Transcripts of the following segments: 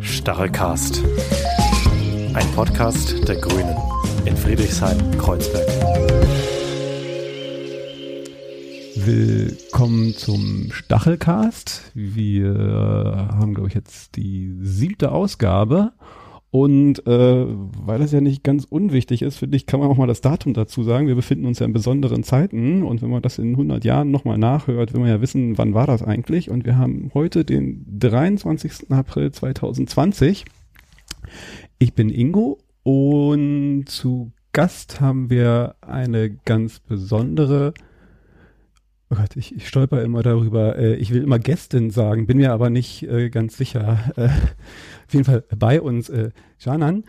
Stachelcast. Ein Podcast der Grünen in Friedrichshain-Kreuzberg. Willkommen zum Stachelcast. Wir haben, glaube ich, jetzt die siebte Ausgabe. Und äh, weil es ja nicht ganz unwichtig ist, finde ich, kann man auch mal das Datum dazu sagen. Wir befinden uns ja in besonderen Zeiten und wenn man das in 100 Jahren nochmal nachhört, will man ja wissen, wann war das eigentlich. Und wir haben heute den 23. April 2020. Ich bin Ingo und zu Gast haben wir eine ganz besondere Oh Gott, ich, ich stolper immer darüber. Äh, ich will immer Gästin sagen, bin mir aber nicht äh, ganz sicher. Äh, auf jeden Fall bei uns Janan,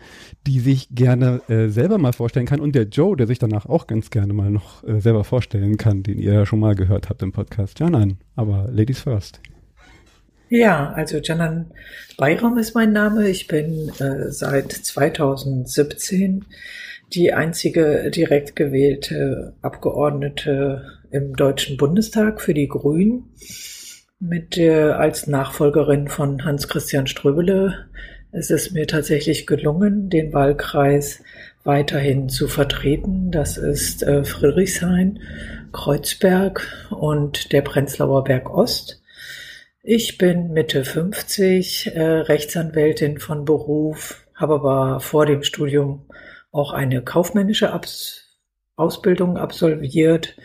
die sich gerne selber mal vorstellen kann und der Joe, der sich danach auch ganz gerne mal noch selber vorstellen kann, den ihr ja schon mal gehört habt im Podcast. Janan, aber Ladies first. Ja, also Janan Bayram ist mein Name. Ich bin seit 2017 die einzige direkt gewählte Abgeordnete im Deutschen Bundestag für die Grünen mit der, als Nachfolgerin von Hans-Christian Ströbele. Es ist mir tatsächlich gelungen, den Wahlkreis weiterhin zu vertreten. Das ist äh, Friedrichshain, Kreuzberg und der Prenzlauer Berg Ost. Ich bin Mitte 50, äh, Rechtsanwältin von Beruf, habe aber vor dem Studium auch eine kaufmännische Abs Ausbildung absolviert.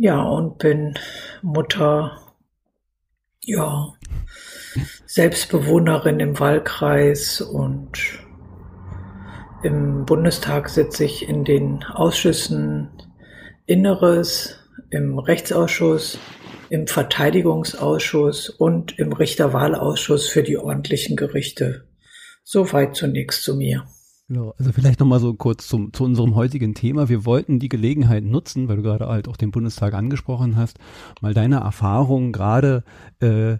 Ja, und bin Mutter, ja, Selbstbewohnerin im Wahlkreis und im Bundestag sitze ich in den Ausschüssen Inneres, im Rechtsausschuss, im Verteidigungsausschuss und im Richterwahlausschuss für die ordentlichen Gerichte. Soweit zunächst zu mir. Genau, also vielleicht nochmal so kurz zum, zu unserem heutigen Thema. Wir wollten die Gelegenheit nutzen, weil du gerade halt auch den Bundestag angesprochen hast, mal deine Erfahrungen gerade äh,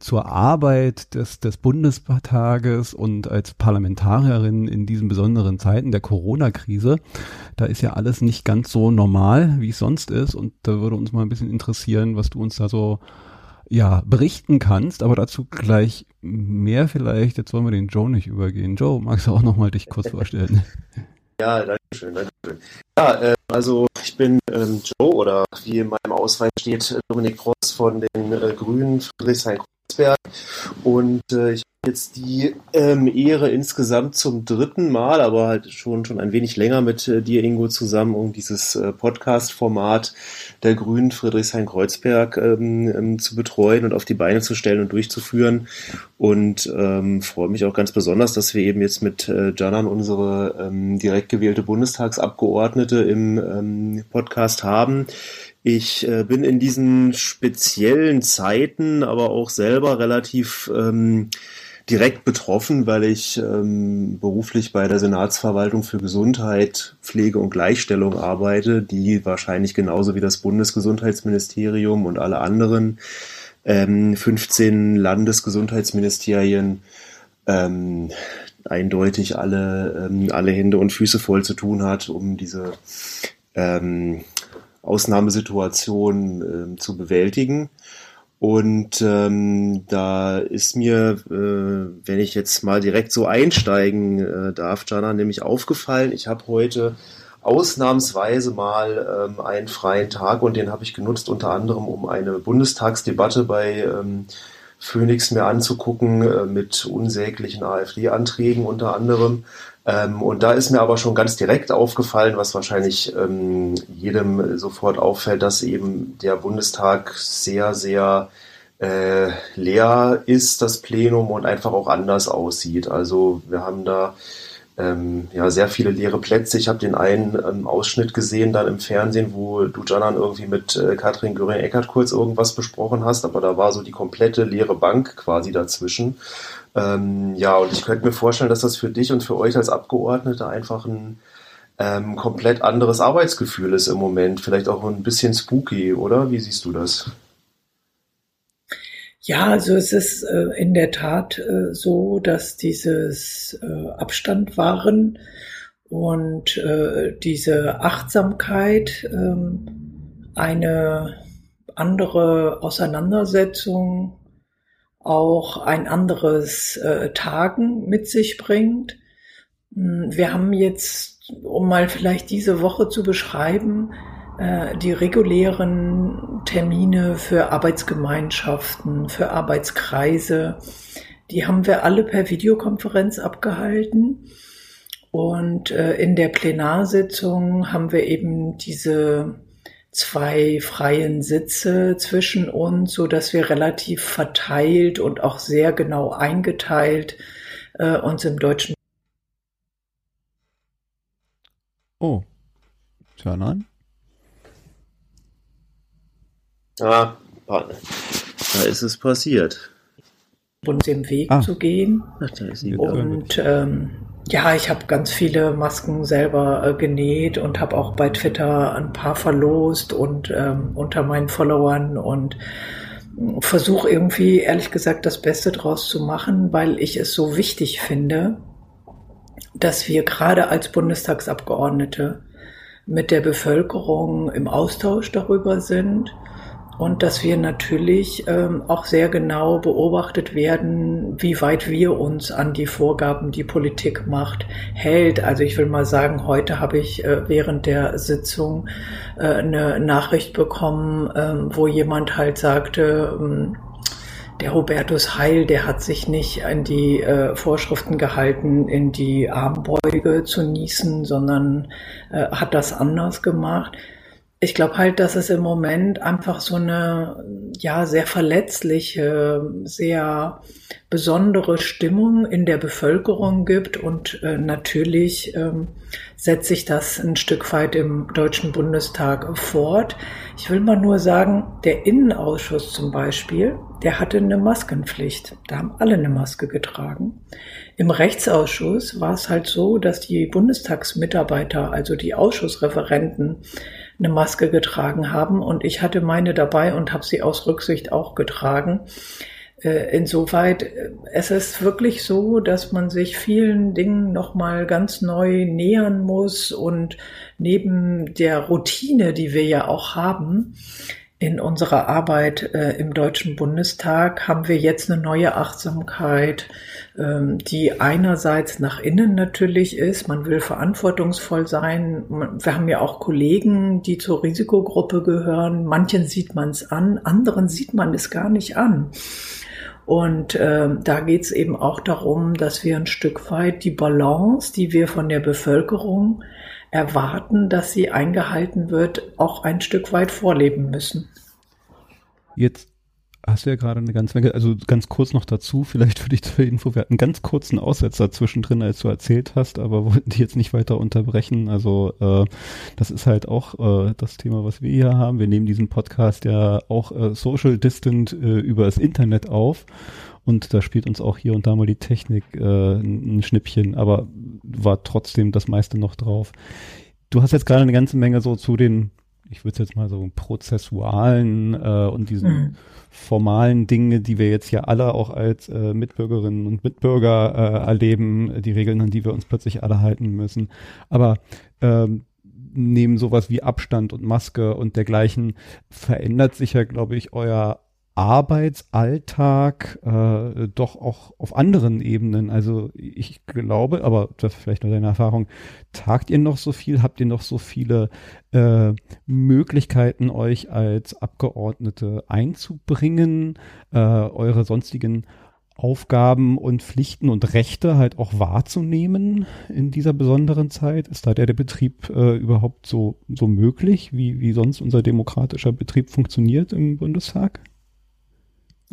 zur Arbeit des, des Bundestages und als Parlamentarierin in diesen besonderen Zeiten der Corona-Krise. Da ist ja alles nicht ganz so normal, wie es sonst ist. Und da würde uns mal ein bisschen interessieren, was du uns da so ja, berichten kannst, aber dazu gleich mehr vielleicht. Jetzt wollen wir den Joe nicht übergehen. Joe, magst du auch nochmal dich kurz vorstellen? Ja, danke schön, danke schön. Ja, äh, also ich bin ähm, Joe oder wie in meinem Ausweis steht, Dominik Ross von den äh, Grünen Friedrichshain-Kreuzberg und äh, ich jetzt die ähm, Ehre insgesamt zum dritten Mal, aber halt schon schon ein wenig länger mit äh, dir, Ingo, zusammen, um dieses äh, Podcast-Format der Grünen Friedrichshain-Kreuzberg ähm, ähm, zu betreuen und auf die Beine zu stellen und durchzuführen. Und ähm, freue mich auch ganz besonders, dass wir eben jetzt mit äh, Janan unsere ähm, direkt gewählte Bundestagsabgeordnete im ähm, Podcast haben. Ich äh, bin in diesen speziellen Zeiten aber auch selber relativ ähm, direkt betroffen, weil ich ähm, beruflich bei der Senatsverwaltung für Gesundheit, Pflege und Gleichstellung arbeite, die wahrscheinlich genauso wie das Bundesgesundheitsministerium und alle anderen ähm, 15 Landesgesundheitsministerien ähm, eindeutig alle, ähm, alle Hände und Füße voll zu tun hat, um diese ähm, Ausnahmesituation ähm, zu bewältigen. Und ähm, da ist mir, äh, wenn ich jetzt mal direkt so einsteigen äh, darf, Jana, nämlich aufgefallen, ich habe heute ausnahmsweise mal ähm, einen freien Tag und den habe ich genutzt unter anderem, um eine Bundestagsdebatte bei ähm, Phoenix mir anzugucken äh, mit unsäglichen AfD-Anträgen unter anderem. Ähm, und da ist mir aber schon ganz direkt aufgefallen, was wahrscheinlich ähm, jedem sofort auffällt, dass eben der Bundestag sehr, sehr äh, leer ist, das Plenum, und einfach auch anders aussieht. Also wir haben da ähm, ja sehr viele leere Plätze. Ich habe den einen ähm, Ausschnitt gesehen dann im Fernsehen, wo du Janan irgendwie mit äh, Katrin Göring-Eckert kurz irgendwas besprochen hast, aber da war so die komplette leere Bank quasi dazwischen. Ähm, ja, und ich könnte mir vorstellen, dass das für dich und für euch als Abgeordnete einfach ein ähm, komplett anderes Arbeitsgefühl ist im Moment. Vielleicht auch ein bisschen spooky, oder? Wie siehst du das? Ja, also es ist äh, in der Tat äh, so, dass dieses äh, Abstand wahren und äh, diese Achtsamkeit ähm, eine andere Auseinandersetzung auch ein anderes äh, Tagen mit sich bringt. Hm, wir haben jetzt, um mal vielleicht diese Woche zu beschreiben, äh, die regulären Termine für Arbeitsgemeinschaften, für Arbeitskreise, die haben wir alle per Videokonferenz abgehalten. Und äh, in der Plenarsitzung haben wir eben diese zwei freien Sitze zwischen uns, so dass wir relativ verteilt und auch sehr genau eingeteilt äh, uns im deutschen. Oh, tja, nein. Ah, da ist es passiert. Bund dem Weg ah. zu gehen. Ach, da ist sie und ähm, ja, ich habe ganz viele Masken selber äh, genäht und habe auch bei Twitter ein paar verlost und ähm, unter meinen Followern und äh, versuche irgendwie, ehrlich gesagt, das Beste draus zu machen, weil ich es so wichtig finde, dass wir gerade als Bundestagsabgeordnete mit der Bevölkerung im Austausch darüber sind und dass wir natürlich ähm, auch sehr genau beobachtet werden, wie weit wir uns an die Vorgaben, die Politik macht, hält. Also ich will mal sagen, heute habe ich äh, während der Sitzung äh, eine Nachricht bekommen, äh, wo jemand halt sagte, ähm, der Hubertus Heil, der hat sich nicht an die äh, Vorschriften gehalten, in die Armbeuge zu niesen, sondern äh, hat das anders gemacht ich glaube halt, dass es im Moment einfach so eine ja sehr verletzliche, sehr besondere Stimmung in der Bevölkerung gibt und äh, natürlich ähm, setzt sich das ein Stück weit im Deutschen Bundestag fort. Ich will mal nur sagen, der Innenausschuss zum Beispiel, der hatte eine Maskenpflicht. Da haben alle eine Maske getragen. Im Rechtsausschuss war es halt so, dass die Bundestagsmitarbeiter, also die Ausschussreferenten, eine Maske getragen haben und ich hatte meine dabei und habe sie aus Rücksicht auch getragen. Äh, insoweit, äh, es ist wirklich so, dass man sich vielen Dingen nochmal ganz neu nähern muss und neben der Routine, die wir ja auch haben, in unserer Arbeit äh, im Deutschen Bundestag haben wir jetzt eine neue Achtsamkeit, ähm, die einerseits nach innen natürlich ist. Man will verantwortungsvoll sein. Wir haben ja auch Kollegen, die zur Risikogruppe gehören. Manchen sieht man es an, anderen sieht man es gar nicht an. Und äh, da geht es eben auch darum, dass wir ein Stück weit die Balance, die wir von der Bevölkerung erwarten, dass sie eingehalten wird, auch ein Stück weit vorleben müssen. Jetzt hast du ja gerade eine ganze Menge, also ganz kurz noch dazu, vielleicht für dich zur Info, wir hatten einen ganz kurzen Aussetzer zwischendrin, als du erzählt hast, aber wollten die jetzt nicht weiter unterbrechen. Also äh, das ist halt auch äh, das Thema, was wir hier haben. Wir nehmen diesen Podcast ja auch äh, social distant äh, über das Internet auf und da spielt uns auch hier und da mal die Technik äh, ein Schnippchen, aber war trotzdem das meiste noch drauf. Du hast jetzt gerade eine ganze Menge so zu den, ich würde es jetzt mal so prozessualen äh, und diesen mhm. formalen Dinge, die wir jetzt ja alle auch als äh, Mitbürgerinnen und Mitbürger äh, erleben, die Regeln, an die wir uns plötzlich alle halten müssen. Aber ähm, neben sowas wie Abstand und Maske und dergleichen verändert sich ja, glaube ich, euer Arbeitsalltag äh, doch auch auf anderen Ebenen. Also ich glaube, aber das vielleicht nur deine Erfahrung, tagt ihr noch so viel, habt ihr noch so viele äh, Möglichkeiten, euch als Abgeordnete einzubringen, äh, eure sonstigen Aufgaben und Pflichten und Rechte halt auch wahrzunehmen in dieser besonderen Zeit? Ist da der, der Betrieb äh, überhaupt so, so möglich, wie, wie sonst unser demokratischer Betrieb funktioniert im Bundestag?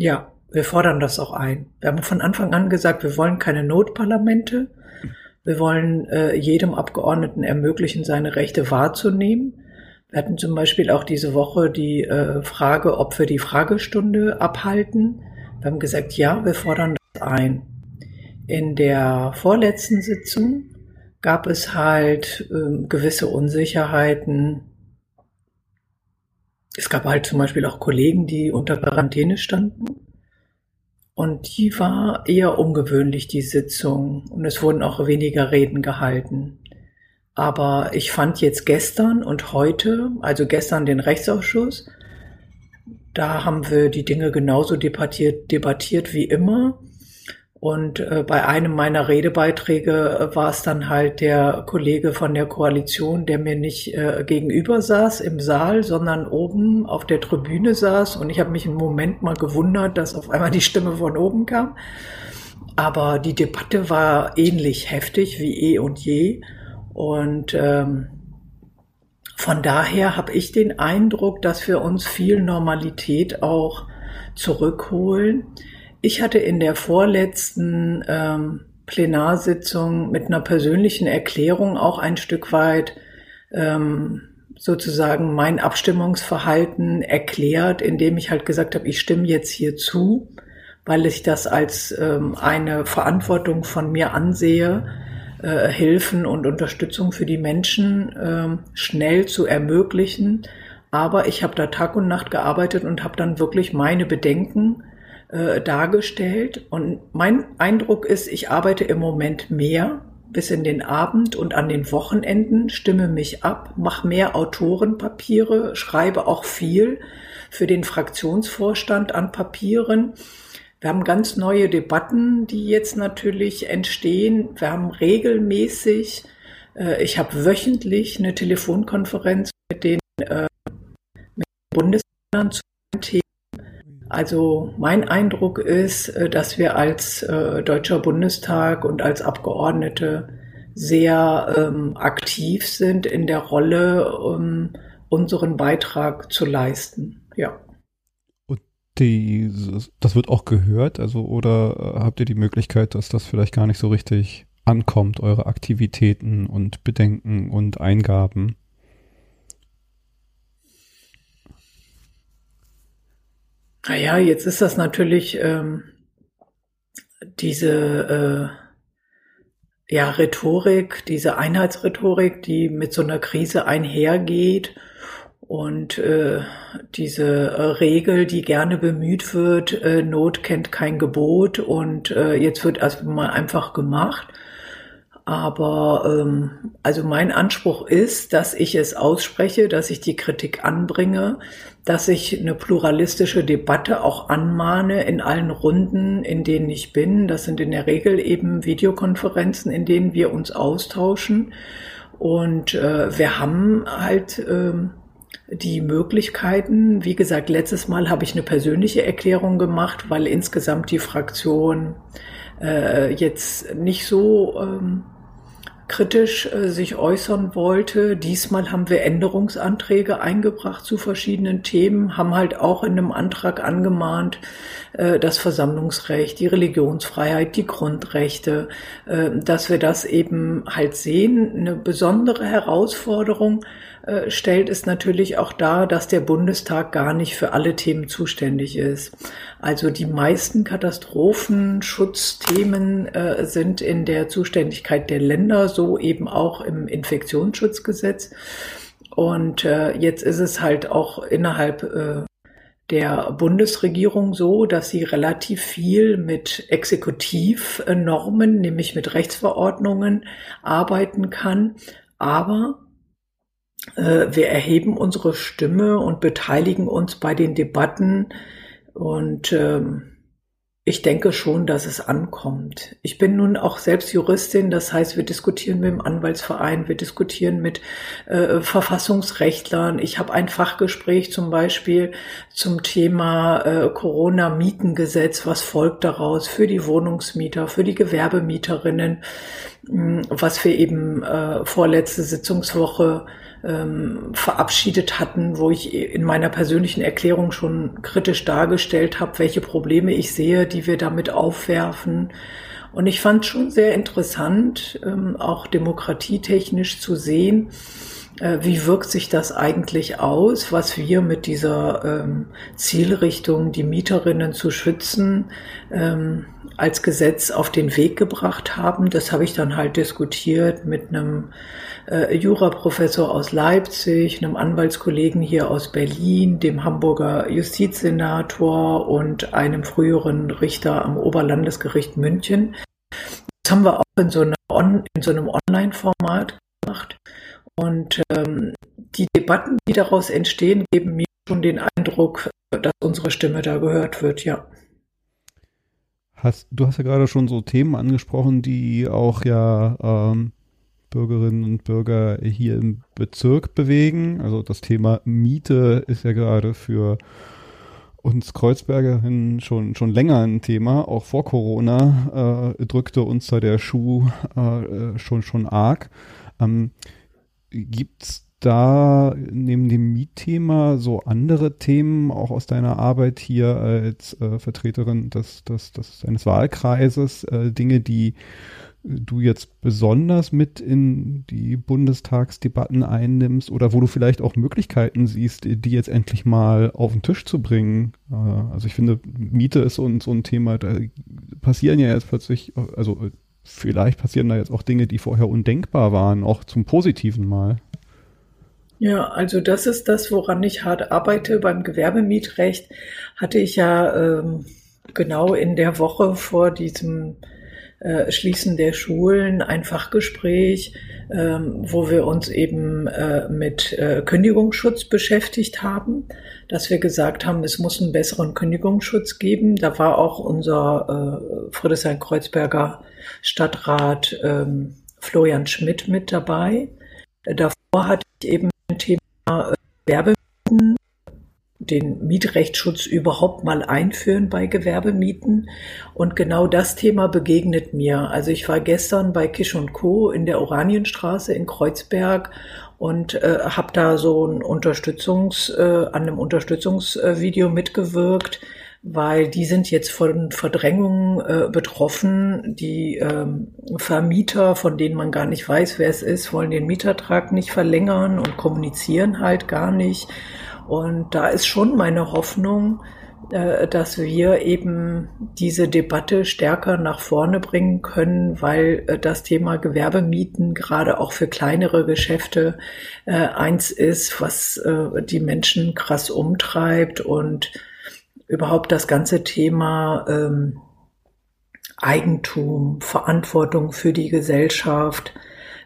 Ja, wir fordern das auch ein. Wir haben von Anfang an gesagt, wir wollen keine Notparlamente. Wir wollen äh, jedem Abgeordneten ermöglichen, seine Rechte wahrzunehmen. Wir hatten zum Beispiel auch diese Woche die äh, Frage, ob wir die Fragestunde abhalten. Wir haben gesagt, ja, wir fordern das ein. In der vorletzten Sitzung gab es halt äh, gewisse Unsicherheiten, es gab halt zum Beispiel auch Kollegen, die unter Quarantäne standen. Und die war eher ungewöhnlich, die Sitzung. Und es wurden auch weniger Reden gehalten. Aber ich fand jetzt gestern und heute, also gestern den Rechtsausschuss, da haben wir die Dinge genauso debattiert, debattiert wie immer. Und äh, bei einem meiner Redebeiträge äh, war es dann halt der Kollege von der Koalition, der mir nicht äh, gegenüber saß im Saal, sondern oben auf der Tribüne saß. Und ich habe mich einen Moment mal gewundert, dass auf einmal die Stimme von oben kam. Aber die Debatte war ähnlich heftig wie eh und je. Und ähm, von daher habe ich den Eindruck, dass wir uns viel Normalität auch zurückholen. Ich hatte in der vorletzten ähm, Plenarsitzung mit einer persönlichen Erklärung auch ein Stück weit ähm, sozusagen mein Abstimmungsverhalten erklärt, indem ich halt gesagt habe, ich stimme jetzt hier zu, weil ich das als ähm, eine Verantwortung von mir ansehe, äh, Hilfen und Unterstützung für die Menschen äh, schnell zu ermöglichen. Aber ich habe da Tag und Nacht gearbeitet und habe dann wirklich meine Bedenken äh, dargestellt. Und mein Eindruck ist, ich arbeite im Moment mehr bis in den Abend und an den Wochenenden, stimme mich ab, mache mehr Autorenpapiere, schreibe auch viel für den Fraktionsvorstand an Papieren wir haben ganz neue Debatten, die jetzt natürlich entstehen. Wir haben regelmäßig, äh, ich habe wöchentlich eine Telefonkonferenz mit den, äh, mit den Bundesländern zu den Themen. Also mein Eindruck ist, äh, dass wir als äh, Deutscher Bundestag und als Abgeordnete sehr ähm, aktiv sind in der Rolle, um unseren Beitrag zu leisten. Ja die, das wird auch gehört, also oder äh, habt ihr die Möglichkeit, dass das vielleicht gar nicht so richtig ankommt, eure Aktivitäten und Bedenken und Eingaben? Naja, jetzt ist das natürlich ähm, diese äh, ja, Rhetorik, diese Einheitsrhetorik, die mit so einer Krise einhergeht und äh, diese äh, Regel, die gerne bemüht wird, äh, Not kennt kein Gebot und äh, jetzt wird erstmal einfach gemacht. Aber ähm, also mein Anspruch ist, dass ich es ausspreche, dass ich die Kritik anbringe, dass ich eine pluralistische Debatte auch anmahne in allen Runden, in denen ich bin. Das sind in der Regel eben Videokonferenzen, in denen wir uns austauschen. Und äh, wir haben halt äh, die Möglichkeiten. Wie gesagt, letztes Mal habe ich eine persönliche Erklärung gemacht, weil insgesamt die Fraktion äh, jetzt nicht so ähm, kritisch äh, sich äußern wollte. Diesmal haben wir Änderungsanträge eingebracht zu verschiedenen Themen, haben halt auch in einem Antrag angemahnt, äh, das Versammlungsrecht, die Religionsfreiheit, die Grundrechte, äh, dass wir das eben halt sehen. Eine besondere Herausforderung äh, stellt, ist natürlich auch dar, dass der Bundestag gar nicht für alle Themen zuständig ist. Also die meisten Katastrophenschutzthemen äh, sind in der Zuständigkeit der Länder, so eben auch im Infektionsschutzgesetz. Und äh, jetzt ist es halt auch innerhalb äh, der Bundesregierung so, dass sie relativ viel mit Exekutivnormen, nämlich mit Rechtsverordnungen arbeiten kann. Aber wir erheben unsere Stimme und beteiligen uns bei den Debatten und ähm, ich denke schon, dass es ankommt. Ich bin nun auch selbst Juristin, das heißt, wir diskutieren mit dem Anwaltsverein, wir diskutieren mit äh, Verfassungsrechtlern. Ich habe ein Fachgespräch zum Beispiel zum Thema äh, Corona-Mietengesetz, was folgt daraus für die Wohnungsmieter, für die Gewerbemieterinnen, mh, was wir eben äh, vorletzte Sitzungswoche ähm, verabschiedet hatten, wo ich in meiner persönlichen Erklärung schon kritisch dargestellt habe, welche Probleme ich sehe, die wir damit aufwerfen. Und ich fand schon sehr interessant, ähm, auch demokratietechnisch zu sehen, wie wirkt sich das eigentlich aus, was wir mit dieser ähm, Zielrichtung, die Mieterinnen zu schützen, ähm, als Gesetz auf den Weg gebracht haben. Das habe ich dann halt diskutiert mit einem äh, Juraprofessor aus Leipzig, einem Anwaltskollegen hier aus Berlin, dem Hamburger Justizsenator und einem früheren Richter am Oberlandesgericht München. Das haben wir auch in so, einer in so einem Online-Format. Und ähm, die Debatten, die daraus entstehen, geben mir schon den Eindruck, dass unsere Stimme da gehört wird, ja. Hast, du hast ja gerade schon so Themen angesprochen, die auch ja ähm, Bürgerinnen und Bürger hier im Bezirk bewegen. Also das Thema Miete ist ja gerade für uns Kreuzbergerinnen schon, schon länger ein Thema. Auch vor Corona äh, drückte uns da der Schuh äh, schon, schon arg. Ähm, Gibt da neben dem Mietthema so andere Themen auch aus deiner Arbeit hier als äh, Vertreterin des, des, des, eines Wahlkreises, äh, Dinge, die du jetzt besonders mit in die Bundestagsdebatten einnimmst oder wo du vielleicht auch Möglichkeiten siehst, die jetzt endlich mal auf den Tisch zu bringen. Äh, also ich finde, Miete ist so ein, so ein Thema, da passieren ja jetzt plötzlich, also vielleicht passieren da jetzt auch Dinge, die vorher undenkbar waren, auch zum Positiven mal. Ja, also das ist das, woran ich hart arbeite. Beim Gewerbemietrecht hatte ich ja ähm, genau in der Woche vor diesem äh, Schließen der Schulen ein Fachgespräch, ähm, wo wir uns eben äh, mit äh, Kündigungsschutz beschäftigt haben, dass wir gesagt haben, es muss einen besseren Kündigungsschutz geben. Da war auch unser äh, Friedrichshain-Kreuzberger Stadtrat ähm, Florian Schmidt mit dabei. Davor hatte ich eben Thema äh, Gewerbemieten, den Mietrechtsschutz überhaupt mal einführen bei Gewerbemieten. Und genau das Thema begegnet mir. Also ich war gestern bei Kisch und Co. in der Oranienstraße in Kreuzberg und äh, habe da so ein Unterstützungs, äh, an einem Unterstützungsvideo mitgewirkt weil die sind jetzt von Verdrängung äh, betroffen. Die ähm, Vermieter, von denen man gar nicht weiß, wer es ist, wollen den Mietertrag nicht verlängern und kommunizieren halt gar nicht. Und da ist schon meine Hoffnung, äh, dass wir eben diese Debatte stärker nach vorne bringen können, weil äh, das Thema Gewerbemieten gerade auch für kleinere Geschäfte äh, eins ist, was äh, die Menschen krass umtreibt und überhaupt das ganze Thema ähm, Eigentum, Verantwortung für die Gesellschaft,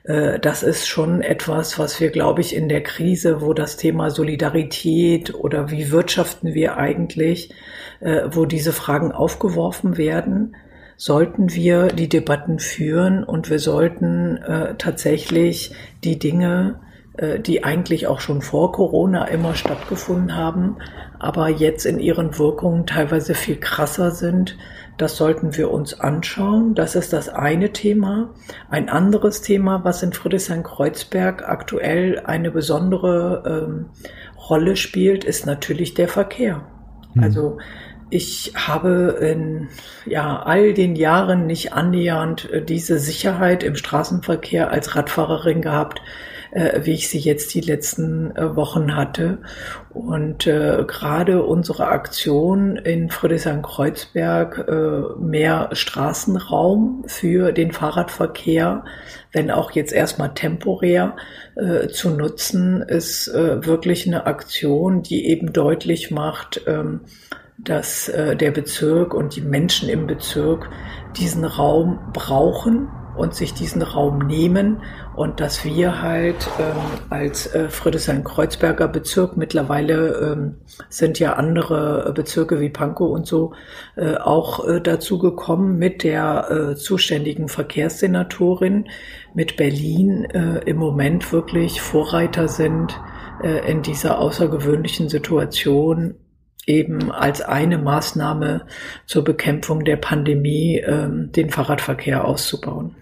äh, das ist schon etwas, was wir, glaube ich, in der Krise, wo das Thema Solidarität oder wie wirtschaften wir eigentlich, äh, wo diese Fragen aufgeworfen werden, sollten wir die Debatten führen und wir sollten äh, tatsächlich die Dinge äh, die eigentlich auch schon vor Corona immer stattgefunden haben, aber jetzt in ihren Wirkungen teilweise viel krasser sind. Das sollten wir uns anschauen. Das ist das eine Thema. Ein anderes Thema, was in Friedrichshain-Kreuzberg aktuell eine besondere ähm, Rolle spielt, ist natürlich der Verkehr. Hm. Also ich habe in ja, all den Jahren nicht annähernd äh, diese Sicherheit im Straßenverkehr als Radfahrerin gehabt, wie ich sie jetzt die letzten äh, Wochen hatte. Und äh, gerade unsere Aktion in Friedrichshain-Kreuzberg, äh, mehr Straßenraum für den Fahrradverkehr, wenn auch jetzt erstmal temporär äh, zu nutzen, ist äh, wirklich eine Aktion, die eben deutlich macht, ähm, dass äh, der Bezirk und die Menschen im Bezirk diesen Raum brauchen und sich diesen Raum nehmen und dass wir halt ähm, als äh, Friedrichshain-Kreuzberger Bezirk mittlerweile ähm, sind ja andere Bezirke wie Pankow und so äh, auch äh, dazu gekommen mit der äh, zuständigen Verkehrssenatorin mit Berlin äh, im Moment wirklich Vorreiter sind äh, in dieser außergewöhnlichen Situation eben als eine Maßnahme zur Bekämpfung der Pandemie ähm, den Fahrradverkehr auszubauen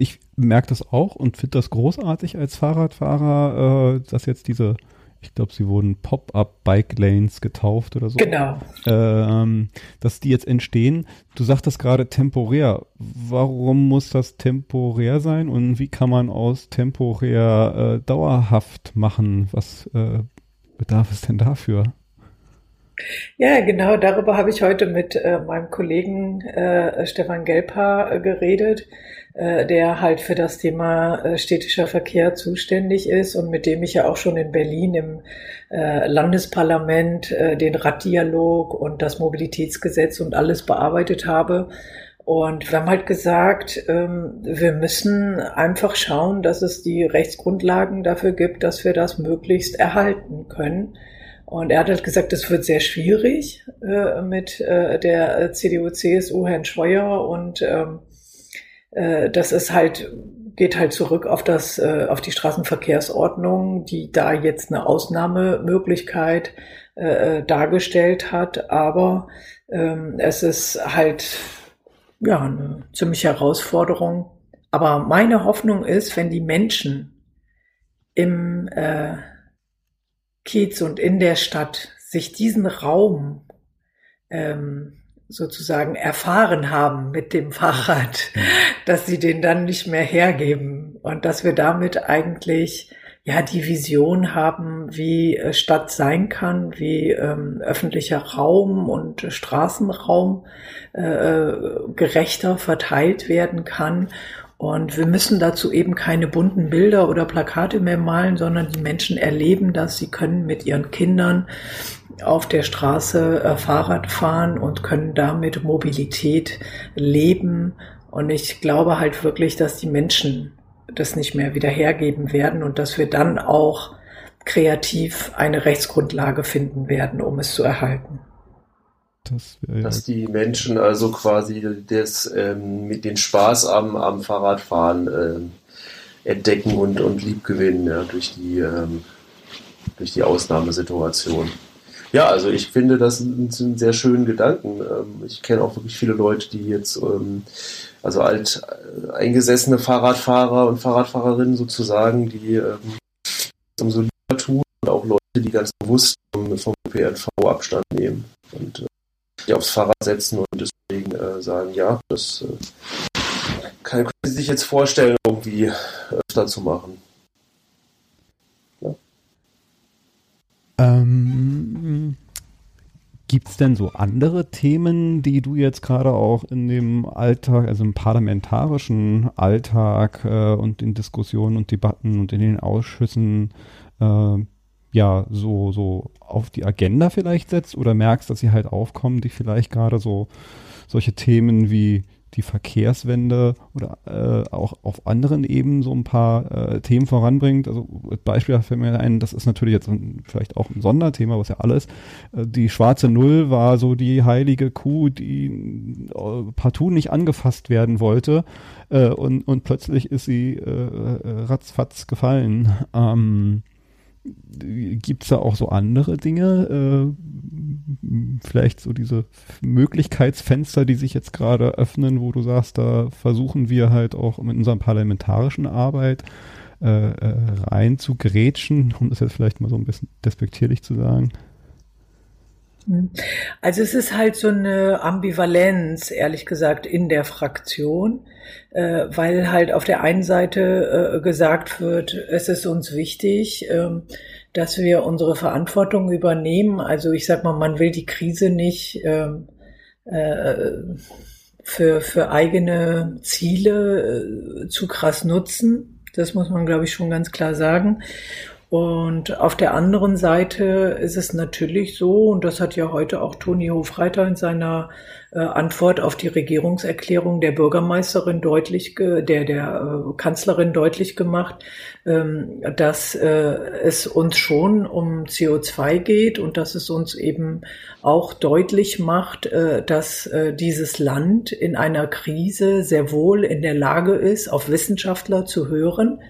ich merke das auch und finde das großartig als Fahrradfahrer, äh, dass jetzt diese, ich glaube, sie wurden Pop-up-Bike-Lanes getauft oder so. Genau. Ähm, dass die jetzt entstehen. Du sagtest gerade temporär. Warum muss das temporär sein und wie kann man aus temporär äh, dauerhaft machen? Was äh, bedarf es denn dafür? Ja, genau, darüber habe ich heute mit äh, meinem Kollegen äh, Stefan Gelper äh, geredet, äh, der halt für das Thema äh, städtischer Verkehr zuständig ist und mit dem ich ja auch schon in Berlin im äh, Landesparlament den Raddialog und das Mobilitätsgesetz und alles bearbeitet habe. Und wir haben halt gesagt, ähm, wir müssen einfach schauen, dass es die Rechtsgrundlagen dafür gibt, dass wir das möglichst erhalten können. Und er hat halt gesagt, es wird sehr schwierig mit der CDU-CSU Herrn Scheuer und ähm, äh, das ist halt geht halt zurück auf das äh, auf die Straßenverkehrsordnung, die da jetzt eine Ausnahmemöglichkeit äh, dargestellt hat, aber ähm, es ist halt ja eine ziemliche Herausforderung. Aber meine Hoffnung ist, wenn die Menschen im äh, Kiez und in der Stadt sich diesen Raum ähm, sozusagen erfahren haben mit dem Fahrrad, dass sie den dann nicht mehr hergeben und dass wir damit eigentlich ja die Vision haben, wie äh, Stadt sein kann, wie ähm, öffentlicher Raum und Straßenraum äh, gerechter verteilt werden kann. Und wir müssen dazu eben keine bunten Bilder oder Plakate mehr malen, sondern die Menschen erleben das. Sie können mit ihren Kindern auf der Straße äh, Fahrrad fahren und können damit Mobilität leben. Und ich glaube halt wirklich, dass die Menschen das nicht mehr wieder hergeben werden und dass wir dann auch kreativ eine Rechtsgrundlage finden werden, um es zu erhalten. Das Dass die Menschen also quasi das, ähm, mit den Spaß am, am Fahrradfahren ähm, entdecken und, und liebgewinnen ja, durch, die, ähm, durch die Ausnahmesituation. Ja, also ich finde, das sind, sind sehr schönen Gedanken. Ähm, ich kenne auch wirklich viele Leute, die jetzt, ähm, also alt äh, eingesessene Fahrradfahrer und Fahrradfahrerinnen sozusagen, die ähm, umso lieber tun und auch Leute, die ganz bewusst vom, PNV Abstand nehmen. Und äh, die aufs Fahrrad setzen und deswegen äh, sagen, ja, das kann, können Sie sich jetzt vorstellen, irgendwie öfter zu machen. Ähm, Gibt es denn so andere Themen, die du jetzt gerade auch in dem Alltag, also im parlamentarischen Alltag äh, und in Diskussionen und Debatten und in den Ausschüssen äh, ja so, so auf die Agenda vielleicht setzt? Oder merkst, dass sie halt aufkommen, die vielleicht gerade so solche Themen wie die Verkehrswende oder äh, auch auf anderen Ebenen so ein paar äh, Themen voranbringt. Also Beispiel fällt mir ein, das ist natürlich jetzt ein, vielleicht auch ein Sonderthema, was ja alles. Äh, die schwarze Null war so die heilige Kuh, die äh, partout nicht angefasst werden wollte äh, und, und plötzlich ist sie äh, äh ratzfatz gefallen. Ähm, Gibt es da auch so andere Dinge? Äh, vielleicht so diese Möglichkeitsfenster, die sich jetzt gerade öffnen, wo du sagst, da versuchen wir halt auch mit unserer parlamentarischen Arbeit äh, äh, rein zu grätschen, um das jetzt vielleicht mal so ein bisschen despektierlich zu sagen. Hm. Also es ist halt so eine Ambivalenz, ehrlich gesagt, in der Fraktion, äh, weil halt auf der einen Seite äh, gesagt wird, es ist uns wichtig, äh, dass wir unsere Verantwortung übernehmen. Also ich sag mal, man will die Krise nicht ähm, äh, für, für eigene Ziele äh, zu krass nutzen. Das muss man, glaube ich, schon ganz klar sagen. Und auf der anderen Seite ist es natürlich so, und das hat ja heute auch Toni Hofreiter in seiner äh, Antwort auf die Regierungserklärung der Bürgermeisterin deutlich, der, der äh, Kanzlerin deutlich gemacht, ähm, dass äh, es uns schon um CO2 geht und dass es uns eben auch deutlich macht, dass dieses Land in einer Krise sehr wohl in der Lage ist, auf Wissenschaftler zu hören,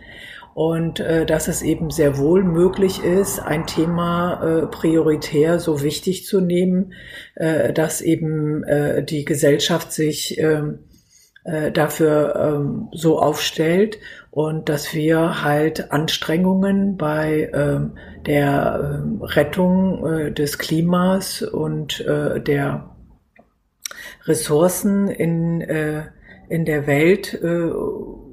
und äh, dass es eben sehr wohl möglich ist, ein Thema äh, prioritär so wichtig zu nehmen, äh, dass eben äh, die Gesellschaft sich äh, äh, dafür ähm, so aufstellt und dass wir halt Anstrengungen bei ähm, der äh, Rettung äh, des Klimas und äh, der Ressourcen in, äh, in der Welt äh,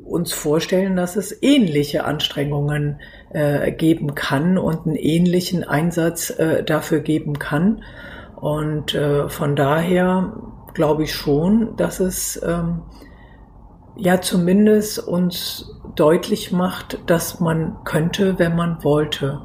uns vorstellen, dass es ähnliche Anstrengungen äh, geben kann und einen ähnlichen Einsatz äh, dafür geben kann. Und äh, von daher glaube ich schon, dass es ähm, ja zumindest uns deutlich macht, dass man könnte, wenn man wollte.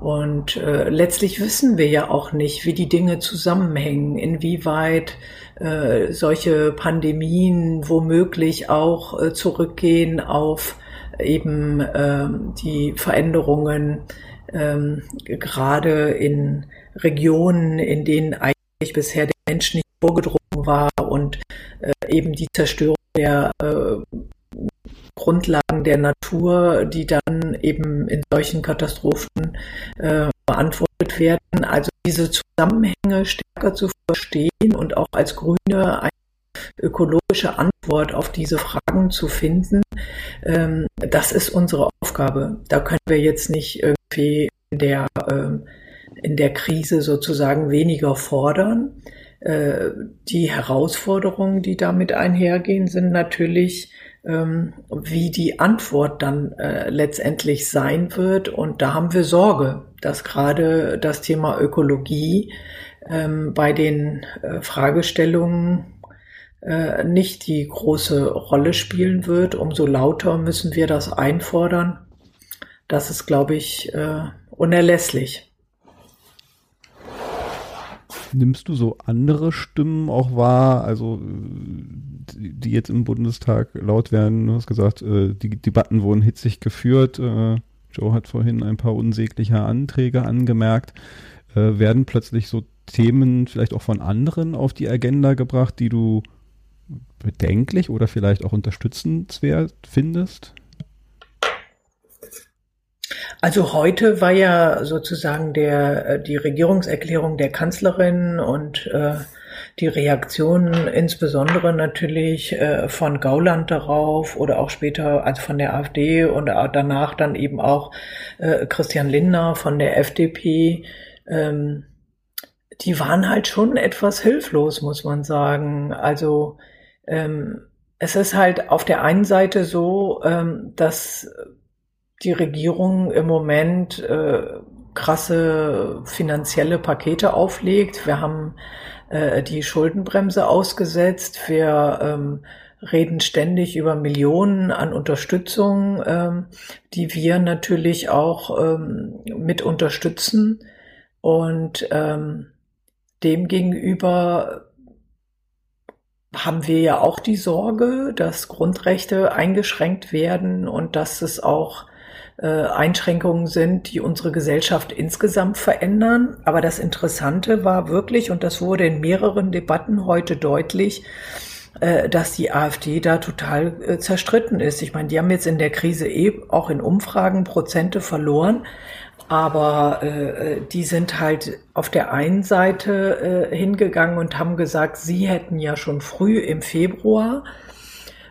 Und äh, letztlich wissen wir ja auch nicht, wie die Dinge zusammenhängen, inwieweit äh, solche Pandemien womöglich auch äh, zurückgehen auf eben äh, die Veränderungen ähm, gerade in Regionen, in denen eigentlich bisher der Mensch nicht vorgedrungen war und äh, eben die Zerstörung der äh, Grundlagen der Natur, die dann eben in solchen Katastrophen äh, beantwortet werden. Also diese Zusammenhänge stärker zu verstehen und auch als Grüne eine ökologische Antwort auf diese Fragen zu finden, ähm, das ist unsere Aufgabe. Da können wir jetzt nicht irgendwie in der, ähm, in der Krise sozusagen weniger fordern. Äh, die Herausforderungen, die damit einhergehen, sind natürlich, ähm, wie die Antwort dann äh, letztendlich sein wird. Und da haben wir Sorge, dass gerade das Thema Ökologie ähm, bei den äh, Fragestellungen äh, nicht die große Rolle spielen wird. Umso lauter müssen wir das einfordern. Das ist, glaube ich, äh, unerlässlich. Nimmst du so andere Stimmen auch wahr, also die jetzt im Bundestag laut werden? Du hast gesagt, äh, die Debatten wurden hitzig geführt. Äh, Joe hat vorhin ein paar unsägliche Anträge angemerkt. Äh, werden plötzlich so Themen vielleicht auch von anderen auf die Agenda gebracht, die du bedenklich oder vielleicht auch unterstützenswert findest? Also heute war ja sozusagen der, äh, die Regierungserklärung der Kanzlerin und äh, die Reaktionen insbesondere natürlich äh, von Gauland darauf oder auch später also von der AfD und danach dann eben auch äh, Christian Lindner von der FDP. Ähm, die waren halt schon etwas hilflos, muss man sagen. Also ähm, es ist halt auf der einen Seite so, ähm, dass die Regierung im Moment äh, krasse finanzielle Pakete auflegt. Wir haben äh, die Schuldenbremse ausgesetzt. Wir ähm, reden ständig über Millionen an Unterstützung, ähm, die wir natürlich auch ähm, mit unterstützen. Und ähm, demgegenüber haben wir ja auch die Sorge, dass Grundrechte eingeschränkt werden und dass es auch äh, Einschränkungen sind, die unsere Gesellschaft insgesamt verändern. Aber das Interessante war wirklich, und das wurde in mehreren Debatten heute deutlich, äh, dass die AfD da total äh, zerstritten ist. Ich meine, die haben jetzt in der Krise eh auch in Umfragen Prozente verloren, aber äh, die sind halt auf der einen Seite äh, hingegangen und haben gesagt, sie hätten ja schon früh im Februar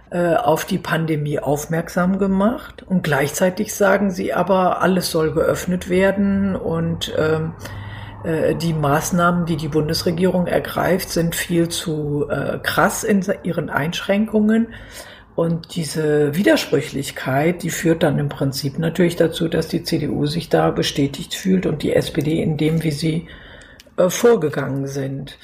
äh, auf die Pandemie aufmerksam gemacht und gleichzeitig sagen sie aber, alles soll geöffnet werden und ähm, äh, die Maßnahmen, die die Bundesregierung ergreift, sind viel zu äh, krass in ihren Einschränkungen. Und diese Widersprüchlichkeit, die führt dann im Prinzip natürlich dazu, dass die CDU sich da bestätigt fühlt und die SPD in dem, wie sie äh, vorgegangen sind.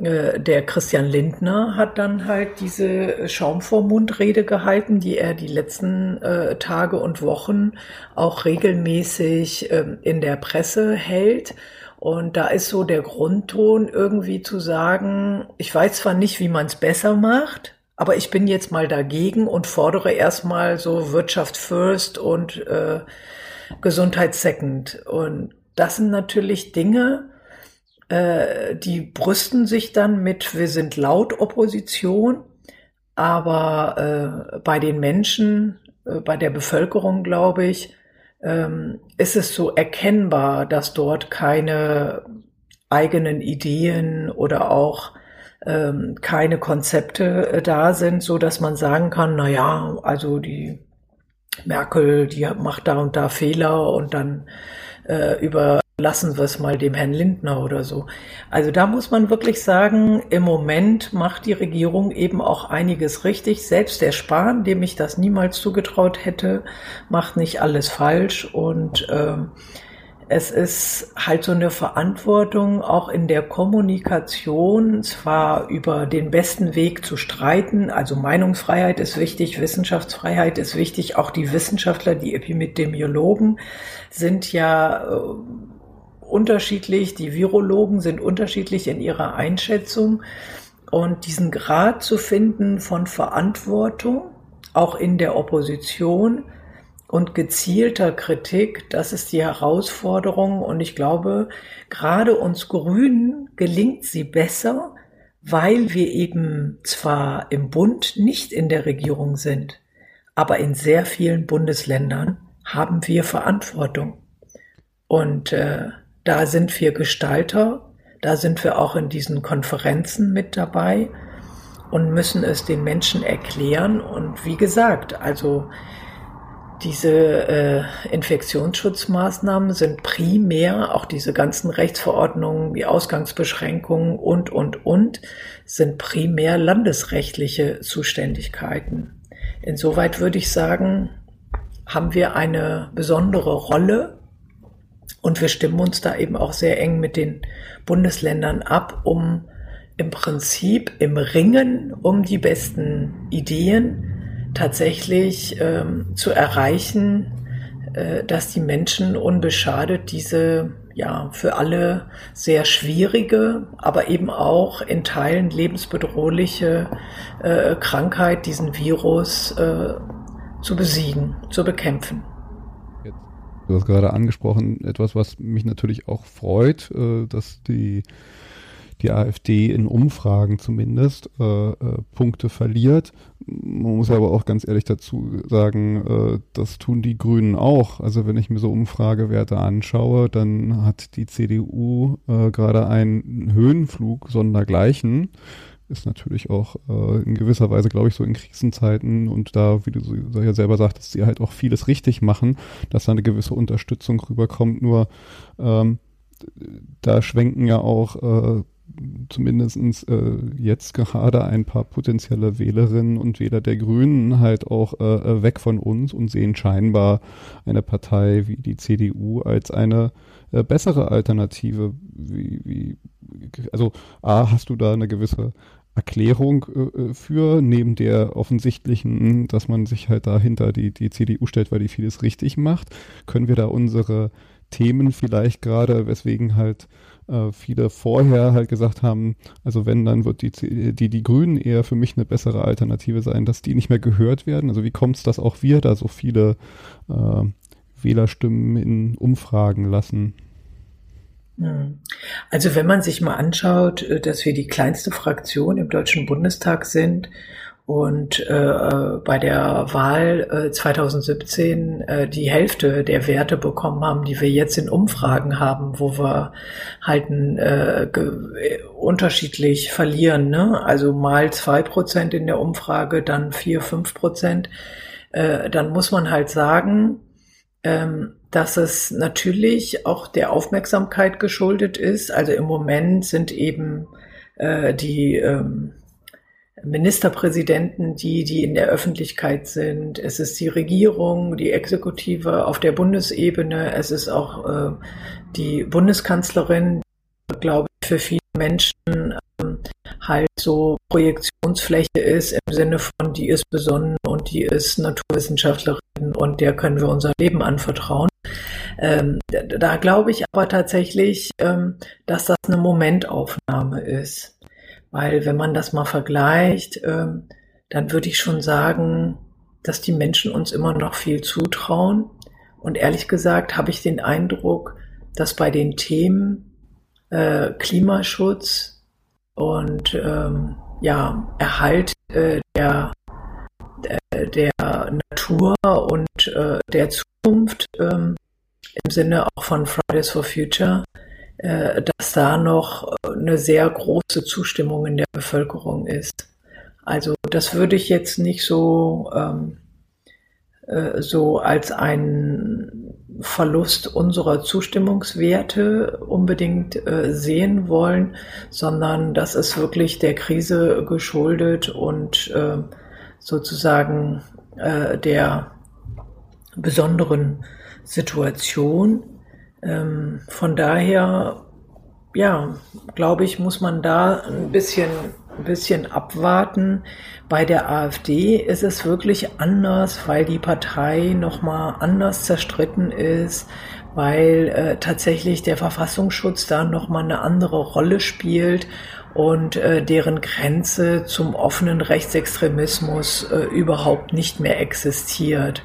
Äh, der Christian Lindner hat dann halt diese Schaum vor Mund Rede gehalten, die er die letzten äh, Tage und Wochen auch regelmäßig äh, in der Presse hält. Und da ist so der Grundton irgendwie zu sagen, ich weiß zwar nicht, wie man es besser macht, aber ich bin jetzt mal dagegen und fordere erstmal so Wirtschaft first und äh, Gesundheit second. Und das sind natürlich Dinge, äh, die brüsten sich dann mit, wir sind laut Opposition, aber äh, bei den Menschen, äh, bei der Bevölkerung, glaube ich, ähm, ist es so erkennbar, dass dort keine eigenen Ideen oder auch ähm, keine Konzepte äh, da sind, so dass man sagen kann, na ja, also die Merkel, die macht da und da Fehler und dann äh, überlassen wir es mal dem Herrn Lindner oder so. Also da muss man wirklich sagen, im Moment macht die Regierung eben auch einiges richtig. Selbst der Spahn, dem ich das niemals zugetraut hätte, macht nicht alles falsch und ähm, es ist halt so eine Verantwortung, auch in der Kommunikation zwar über den besten Weg zu streiten. Also Meinungsfreiheit ist wichtig, Wissenschaftsfreiheit ist wichtig. Auch die Wissenschaftler, die Epidemiologen sind ja äh, unterschiedlich. Die Virologen sind unterschiedlich in ihrer Einschätzung. Und diesen Grad zu finden von Verantwortung, auch in der Opposition, und gezielter Kritik, das ist die Herausforderung. Und ich glaube, gerade uns Grünen gelingt sie besser, weil wir eben zwar im Bund nicht in der Regierung sind, aber in sehr vielen Bundesländern haben wir Verantwortung. Und äh, da sind wir Gestalter, da sind wir auch in diesen Konferenzen mit dabei und müssen es den Menschen erklären. Und wie gesagt, also diese äh, Infektionsschutzmaßnahmen sind primär, auch diese ganzen Rechtsverordnungen wie Ausgangsbeschränkungen und, und, und, sind primär landesrechtliche Zuständigkeiten. Insoweit würde ich sagen, haben wir eine besondere Rolle und wir stimmen uns da eben auch sehr eng mit den Bundesländern ab, um im Prinzip im Ringen um die besten Ideen tatsächlich ähm, zu erreichen, äh, dass die Menschen unbeschadet diese ja für alle sehr schwierige, aber eben auch in Teilen lebensbedrohliche äh, Krankheit, diesen Virus äh, zu besiegen, zu bekämpfen. Du hast gerade angesprochen, etwas, was mich natürlich auch freut, äh, dass die die AfD in Umfragen zumindest äh, äh, Punkte verliert. Man muss aber auch ganz ehrlich dazu sagen, äh, das tun die Grünen auch. Also wenn ich mir so Umfragewerte anschaue, dann hat die CDU äh, gerade einen Höhenflug sondergleichen. Ist natürlich auch äh, in gewisser Weise, glaube ich, so in Krisenzeiten und da, wie du so ja selber sagtest, sie halt auch vieles richtig machen, dass da eine gewisse Unterstützung rüberkommt. Nur ähm, da schwenken ja auch äh, zumindestens äh, jetzt gerade ein paar potenzielle Wählerinnen und Wähler der Grünen halt auch äh, weg von uns und sehen scheinbar eine Partei wie die CDU als eine äh, bessere Alternative. Wie, wie, also A, hast du da eine gewisse Erklärung äh, äh, für, neben der offensichtlichen, dass man sich halt dahinter die, die CDU stellt, weil die vieles richtig macht, können wir da unsere Themen vielleicht gerade, weswegen halt äh, viele vorher halt gesagt haben, also wenn, dann wird die, die, die Grünen eher für mich eine bessere Alternative sein, dass die nicht mehr gehört werden. Also wie kommt es, dass auch wir da so viele äh, Wählerstimmen in Umfragen lassen? Hm. Also wenn man sich mal anschaut, äh, dass wir die kleinste Fraktion im Deutschen Bundestag sind und äh, bei der Wahl äh, 2017 äh, die Hälfte der Werte bekommen haben, die wir jetzt in Umfragen haben, wo wir halt äh, unterschiedlich verlieren. Ne? Also mal zwei Prozent in der Umfrage, dann vier, fünf Prozent. Äh, dann muss man halt sagen, ähm, dass es natürlich auch der Aufmerksamkeit geschuldet ist. Also im Moment sind eben äh, die ähm, Ministerpräsidenten, die, die in der Öffentlichkeit sind. Es ist die Regierung, die Exekutive auf der Bundesebene. Es ist auch äh, die Bundeskanzlerin, glaube ich, für viele Menschen ähm, halt so Projektionsfläche ist im Sinne von, die ist besonnen und die ist Naturwissenschaftlerin und der können wir unser Leben anvertrauen. Ähm, da, da glaube ich aber tatsächlich, ähm, dass das eine Momentaufnahme ist. Weil wenn man das mal vergleicht, ähm, dann würde ich schon sagen, dass die Menschen uns immer noch viel zutrauen. Und ehrlich gesagt habe ich den Eindruck, dass bei den Themen äh, Klimaschutz und ähm, ja, Erhalt äh, der, der, der Natur und äh, der Zukunft ähm, im Sinne auch von Fridays for Future äh, dass da noch eine sehr große Zustimmung in der Bevölkerung ist. Also das würde ich jetzt nicht so, ähm, äh, so als einen Verlust unserer Zustimmungswerte unbedingt äh, sehen wollen, sondern das ist wirklich der Krise geschuldet und äh, sozusagen äh, der besonderen Situation. Ähm, von daher, ja, glaube ich, muss man da ein bisschen, ein bisschen abwarten. Bei der AfD ist es wirklich anders, weil die Partei nochmal anders zerstritten ist, weil äh, tatsächlich der Verfassungsschutz da nochmal eine andere Rolle spielt und äh, deren Grenze zum offenen Rechtsextremismus äh, überhaupt nicht mehr existiert.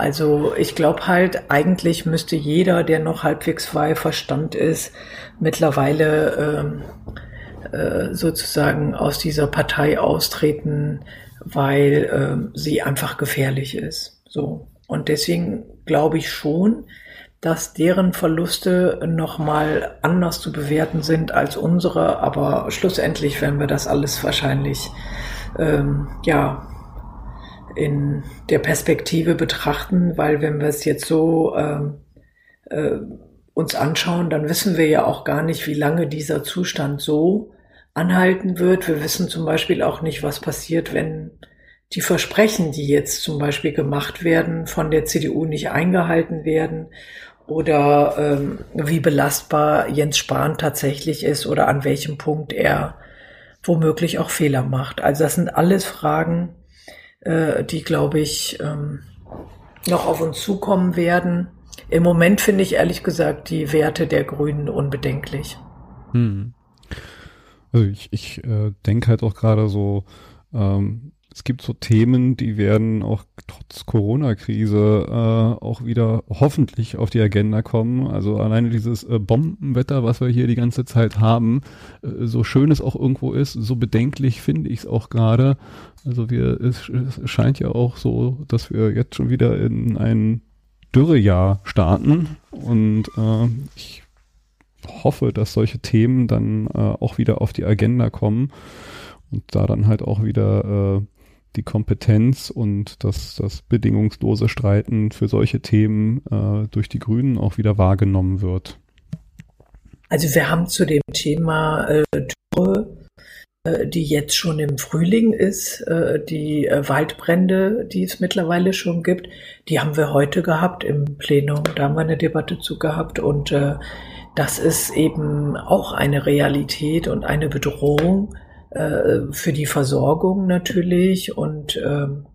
Also ich glaube halt, eigentlich müsste jeder, der noch halbwegs frei Verstand ist, mittlerweile ähm, äh, sozusagen aus dieser Partei austreten, weil ähm, sie einfach gefährlich ist. So. Und deswegen glaube ich schon, dass deren Verluste nochmal anders zu bewerten sind als unsere, aber schlussendlich werden wir das alles wahrscheinlich ähm, ja in der Perspektive betrachten, weil wenn wir es jetzt so ähm, äh, uns anschauen, dann wissen wir ja auch gar nicht, wie lange dieser Zustand so anhalten wird. Wir wissen zum Beispiel auch nicht, was passiert, wenn die Versprechen, die jetzt zum Beispiel gemacht werden, von der CDU nicht eingehalten werden oder ähm, wie belastbar Jens Spahn tatsächlich ist oder an welchem Punkt er womöglich auch Fehler macht. Also das sind alles Fragen, äh, die, glaube ich, ähm, noch auf uns zukommen werden. Im Moment finde ich ehrlich gesagt die Werte der Grünen unbedenklich. Hm. Also ich, ich äh, denke halt auch gerade so, ähm, es gibt so Themen, die werden auch trotz Corona-Krise äh, auch wieder hoffentlich auf die Agenda kommen. Also alleine dieses äh, Bombenwetter, was wir hier die ganze Zeit haben, äh, so schön es auch irgendwo ist, so bedenklich finde ich es auch gerade. Also wir, es, es scheint ja auch so, dass wir jetzt schon wieder in ein Dürrejahr starten und äh, ich hoffe, dass solche Themen dann äh, auch wieder auf die Agenda kommen und da dann halt auch wieder äh, die Kompetenz und das, das bedingungslose Streiten für solche Themen äh, durch die Grünen auch wieder wahrgenommen wird. Also wir haben zu dem Thema äh, Dürre, äh, die jetzt schon im Frühling ist, äh, die äh, Waldbrände, die es mittlerweile schon gibt, die haben wir heute gehabt im Plenum. Da haben wir eine Debatte zu gehabt und äh, das ist eben auch eine Realität und eine Bedrohung äh, für die Versorgung natürlich und ähm,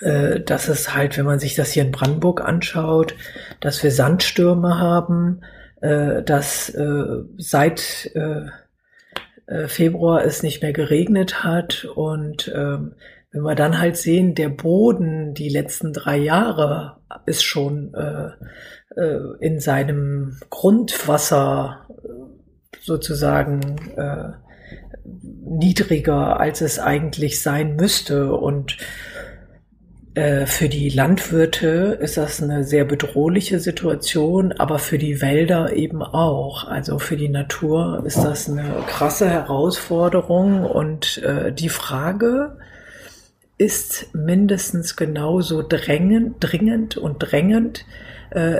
äh, dass es halt, wenn man sich das hier in Brandenburg anschaut, dass wir Sandstürme haben, äh, dass äh, seit äh, äh, Februar es nicht mehr geregnet hat und ähm, wenn wir dann halt sehen, der Boden die letzten drei Jahre ist schon äh, äh, in seinem Grundwasser sozusagen äh, niedriger, als es eigentlich sein müsste. Und äh, für die Landwirte ist das eine sehr bedrohliche Situation, aber für die Wälder eben auch. Also für die Natur ist das eine krasse Herausforderung. Und äh, die Frage ist mindestens genauso drängend, dringend und drängend,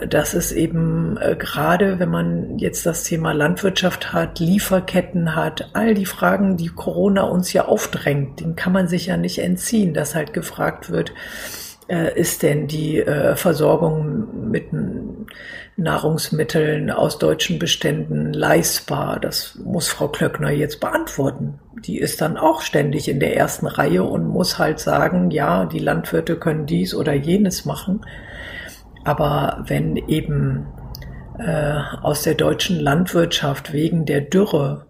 dass es eben äh, gerade, wenn man jetzt das Thema Landwirtschaft hat, Lieferketten hat, all die Fragen, die Corona uns ja aufdrängt, den kann man sich ja nicht entziehen, dass halt gefragt wird, äh, ist denn die Versorgung mit Nahrungsmitteln aus deutschen Beständen leistbar? Das muss Frau Klöckner jetzt beantworten. Die ist dann auch ständig in der ersten Reihe und muss halt sagen, ja, die Landwirte können dies oder jenes machen. Aber wenn eben äh, aus der deutschen Landwirtschaft wegen der Dürre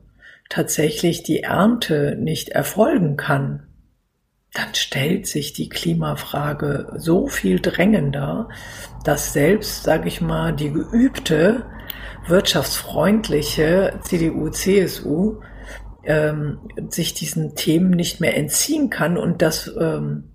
tatsächlich die Ernte nicht erfolgen kann, dann stellt sich die Klimafrage so viel drängender, dass selbst, sage ich mal, die geübte wirtschaftsfreundliche CDU, CSU ähm, sich diesen Themen nicht mehr entziehen kann und das ähm,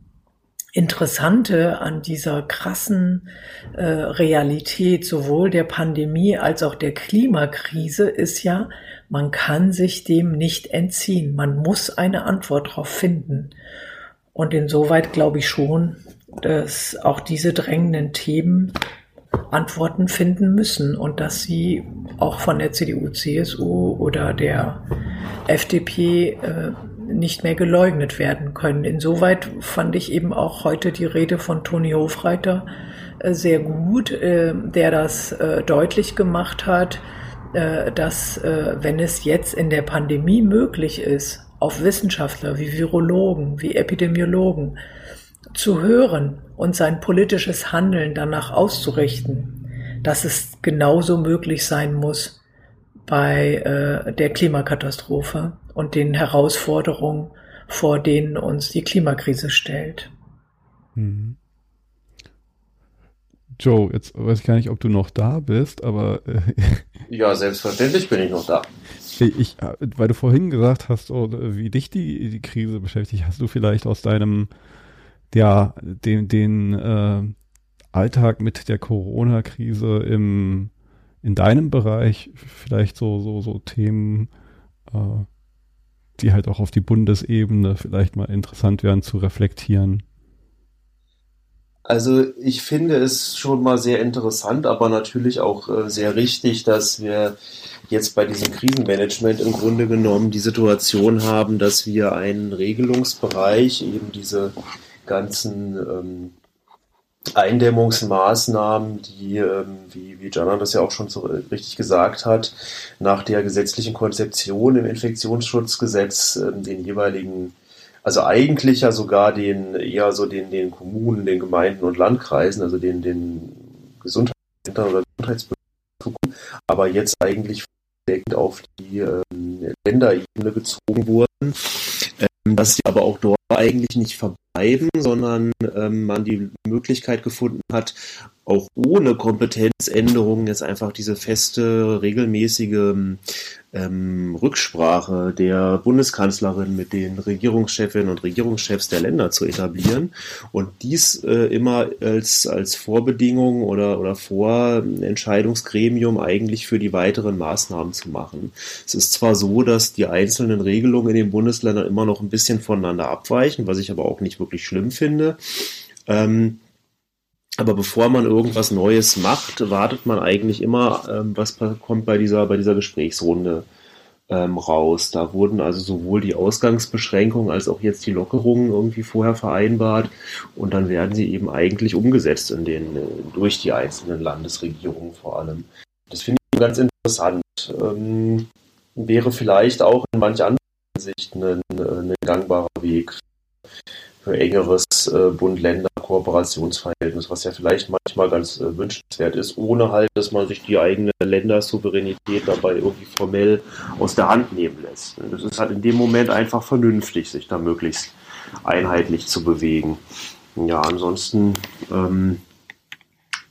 Interessante an dieser krassen äh, Realität sowohl der Pandemie als auch der Klimakrise ist ja, man kann sich dem nicht entziehen. Man muss eine Antwort darauf finden. Und insoweit glaube ich schon, dass auch diese drängenden Themen Antworten finden müssen und dass sie auch von der CDU, CSU oder der FDP äh, nicht mehr geleugnet werden können. Insoweit fand ich eben auch heute die Rede von Toni Hofreiter äh, sehr gut, äh, der das äh, deutlich gemacht hat, dass wenn es jetzt in der Pandemie möglich ist, auf Wissenschaftler wie Virologen, wie Epidemiologen zu hören und sein politisches Handeln danach auszurichten, dass es genauso möglich sein muss bei der Klimakatastrophe und den Herausforderungen, vor denen uns die Klimakrise stellt. Mhm. Joe, jetzt weiß ich gar nicht, ob du noch da bist, aber äh, ja, selbstverständlich bin ich noch da. Ich, weil du vorhin gesagt hast, oh, wie dich die, die Krise beschäftigt, hast du vielleicht aus deinem, ja, den, den äh, Alltag mit der Corona-Krise im in deinem Bereich vielleicht so so so Themen, äh, die halt auch auf die Bundesebene vielleicht mal interessant wären zu reflektieren? Also ich finde es schon mal sehr interessant, aber natürlich auch äh, sehr richtig, dass wir jetzt bei diesem Krisenmanagement im Grunde genommen die Situation haben, dass wir einen Regelungsbereich, eben diese ganzen ähm, Eindämmungsmaßnahmen, die, ähm, wie, wie Jana das ja auch schon so richtig gesagt hat, nach der gesetzlichen Konzeption im Infektionsschutzgesetz ähm, den jeweiligen also eigentlich ja sogar den, eher so den, den Kommunen, den Gemeinden und Landkreisen, also den, den Gesundheitsämtern oder Gesundheitsbehörden, aber jetzt eigentlich auf die ähm, Länderebene gezogen wurden, dass sie aber auch dort eigentlich nicht verbleiben, sondern ähm, man die Möglichkeit gefunden hat, auch ohne Kompetenzänderungen jetzt einfach diese feste, regelmäßige ähm, Rücksprache der Bundeskanzlerin mit den Regierungschefinnen und Regierungschefs der Länder zu etablieren und dies äh, immer als, als Vorbedingung oder, oder Vorentscheidungsgremium eigentlich für die weiteren Maßnahmen zu machen. Es ist zwar so, dass die einzelnen Regelungen in den Bundesländern immer noch ein bisschen voneinander abweichen, was ich aber auch nicht wirklich schlimm finde. Ähm, aber bevor man irgendwas Neues macht, wartet man eigentlich immer, ähm, was kommt bei dieser, bei dieser Gesprächsrunde ähm, raus. Da wurden also sowohl die Ausgangsbeschränkungen als auch jetzt die Lockerungen irgendwie vorher vereinbart und dann werden sie eben eigentlich umgesetzt in den, durch die einzelnen Landesregierungen vor allem. Das finde ich ganz interessant. Ähm, wäre vielleicht auch in manch anderen Sicht ein, ein gangbarer Weg engeres äh, Bund-Länder-Kooperationsverhältnis, was ja vielleicht manchmal ganz äh, wünschenswert ist, ohne halt, dass man sich die eigene Ländersouveränität dabei irgendwie formell aus der Hand nehmen lässt. Das ist halt in dem Moment einfach vernünftig, sich da möglichst einheitlich zu bewegen. Ja, ansonsten, ähm,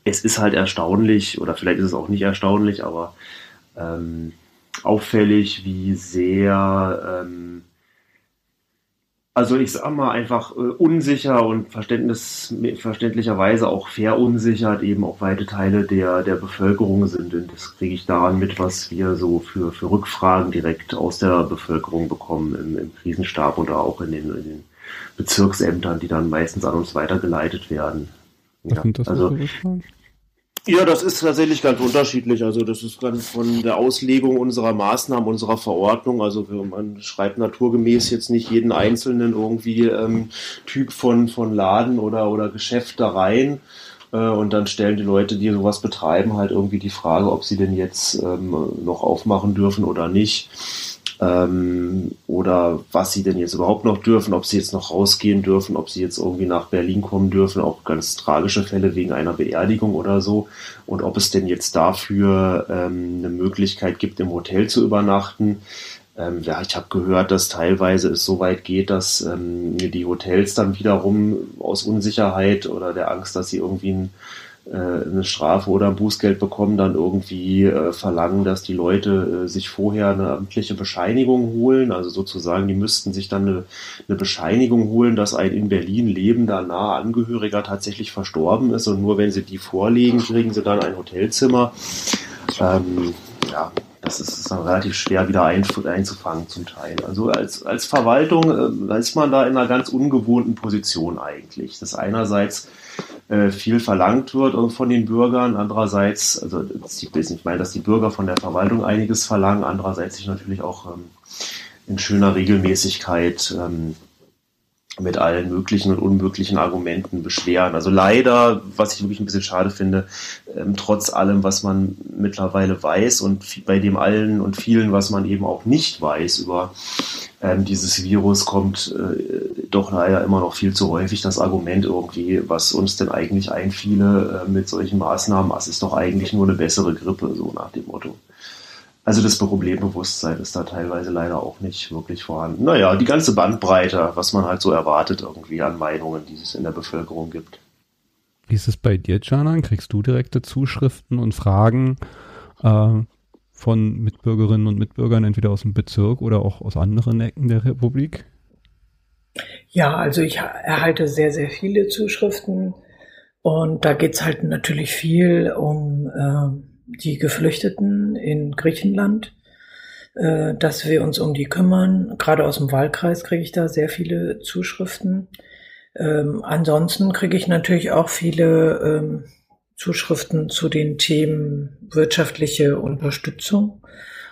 es ist halt erstaunlich, oder vielleicht ist es auch nicht erstaunlich, aber ähm, auffällig, wie sehr ähm, also ich sag mal einfach äh, unsicher und Verständnis, verständlicherweise auch verunsichert eben auch weite Teile der, der Bevölkerung sind. Und das kriege ich daran mit, was wir so für, für Rückfragen direkt aus der Bevölkerung bekommen im, im Krisenstab oder auch in den, in den Bezirksämtern, die dann meistens an uns weitergeleitet werden. Ja, also, ja, das ist tatsächlich ganz unterschiedlich. Also das ist dann von der Auslegung unserer Maßnahmen, unserer Verordnung. Also man schreibt naturgemäß jetzt nicht jeden einzelnen irgendwie ähm, Typ von, von Laden oder, oder Geschäft da rein. Äh, und dann stellen die Leute, die sowas betreiben, halt irgendwie die Frage, ob sie denn jetzt ähm, noch aufmachen dürfen oder nicht ähm, oder was sie denn jetzt überhaupt noch dürfen, ob sie jetzt noch rausgehen dürfen, ob sie jetzt irgendwie nach Berlin kommen dürfen, auch ganz tragische Fälle wegen einer Beerdigung oder so und ob es denn jetzt dafür ähm, eine Möglichkeit gibt, im Hotel zu übernachten. Ähm, ja, ich habe gehört, dass teilweise es so weit geht, dass ähm, die Hotels dann wiederum aus Unsicherheit oder der Angst, dass sie irgendwie ein eine Strafe oder ein Bußgeld bekommen, dann irgendwie äh, verlangen, dass die Leute äh, sich vorher eine amtliche Bescheinigung holen. Also sozusagen, die müssten sich dann eine, eine Bescheinigung holen, dass ein in Berlin lebender nahe Angehöriger tatsächlich verstorben ist. Und nur wenn sie die vorlegen, kriegen sie dann ein Hotelzimmer. Ähm, ja, das ist dann relativ schwer wieder einzufangen zum Teil. Also als, als Verwaltung äh, ist man da in einer ganz ungewohnten Position eigentlich. Das einerseits äh, viel verlangt wird von den Bürgern. Andererseits, also ich meine, dass die Bürger von der Verwaltung einiges verlangen. Andererseits sich natürlich auch ähm, in schöner Regelmäßigkeit ähm, mit allen möglichen und unmöglichen Argumenten beschweren. Also leider, was ich wirklich ein bisschen schade finde, ähm, trotz allem, was man mittlerweile weiß und bei dem allen und vielen, was man eben auch nicht weiß über ähm, dieses Virus, kommt äh, doch leider immer noch viel zu häufig das Argument irgendwie, was uns denn eigentlich einfiele äh, mit solchen Maßnahmen, es ist doch eigentlich nur eine bessere Grippe, so nach dem Motto. Also das Problembewusstsein ist da teilweise leider auch nicht wirklich vorhanden. Naja, die ganze Bandbreite, was man halt so erwartet irgendwie an Meinungen, die es in der Bevölkerung gibt. Wie ist es bei dir, Janan? Kriegst du direkte Zuschriften und Fragen äh, von Mitbürgerinnen und Mitbürgern, entweder aus dem Bezirk oder auch aus anderen Ecken der Republik? Ja, also ich erhalte sehr, sehr viele Zuschriften und da geht's halt natürlich viel um äh, die Geflüchteten in Griechenland, äh, dass wir uns um die kümmern. Gerade aus dem Wahlkreis kriege ich da sehr viele Zuschriften. Ähm, ansonsten kriege ich natürlich auch viele ähm, Zuschriften zu den Themen wirtschaftliche Unterstützung,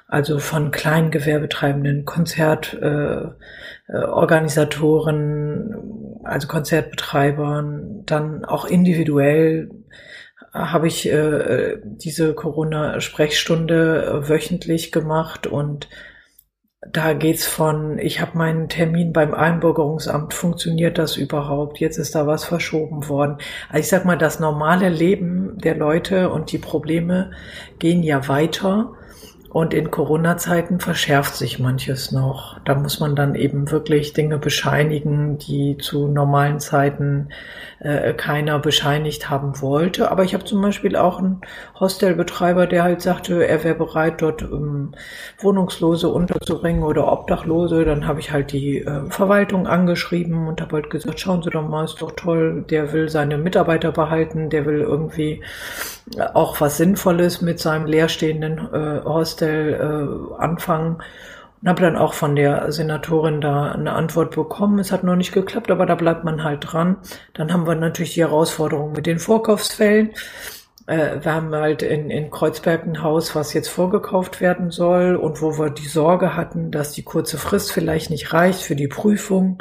also von Kleingewerbetreibenden, Konzertorganisatoren, äh, äh also Konzertbetreibern, dann auch individuell habe ich äh, diese Corona-Sprechstunde äh, wöchentlich gemacht und da geht's von, ich habe meinen Termin beim Einbürgerungsamt, funktioniert das überhaupt? Jetzt ist da was verschoben worden. Also ich sag mal, das normale Leben der Leute und die Probleme gehen ja weiter. Und in Corona-Zeiten verschärft sich manches noch. Da muss man dann eben wirklich Dinge bescheinigen, die zu normalen Zeiten äh, keiner bescheinigt haben wollte. Aber ich habe zum Beispiel auch einen Hostelbetreiber, der halt sagte, er wäre bereit, dort ähm, Wohnungslose unterzubringen oder Obdachlose. Dann habe ich halt die äh, Verwaltung angeschrieben und habe halt gesagt, schauen Sie doch mal, ist doch toll, der will seine Mitarbeiter behalten, der will irgendwie auch was Sinnvolles mit seinem leerstehenden äh, Hostel äh, anfangen. Und habe dann auch von der Senatorin da eine Antwort bekommen. Es hat noch nicht geklappt, aber da bleibt man halt dran. Dann haben wir natürlich die Herausforderung mit den Vorkaufsfällen. Äh, wir haben halt in, in Kreuzberg ein Haus, was jetzt vorgekauft werden soll und wo wir die Sorge hatten, dass die kurze Frist vielleicht nicht reicht für die Prüfung,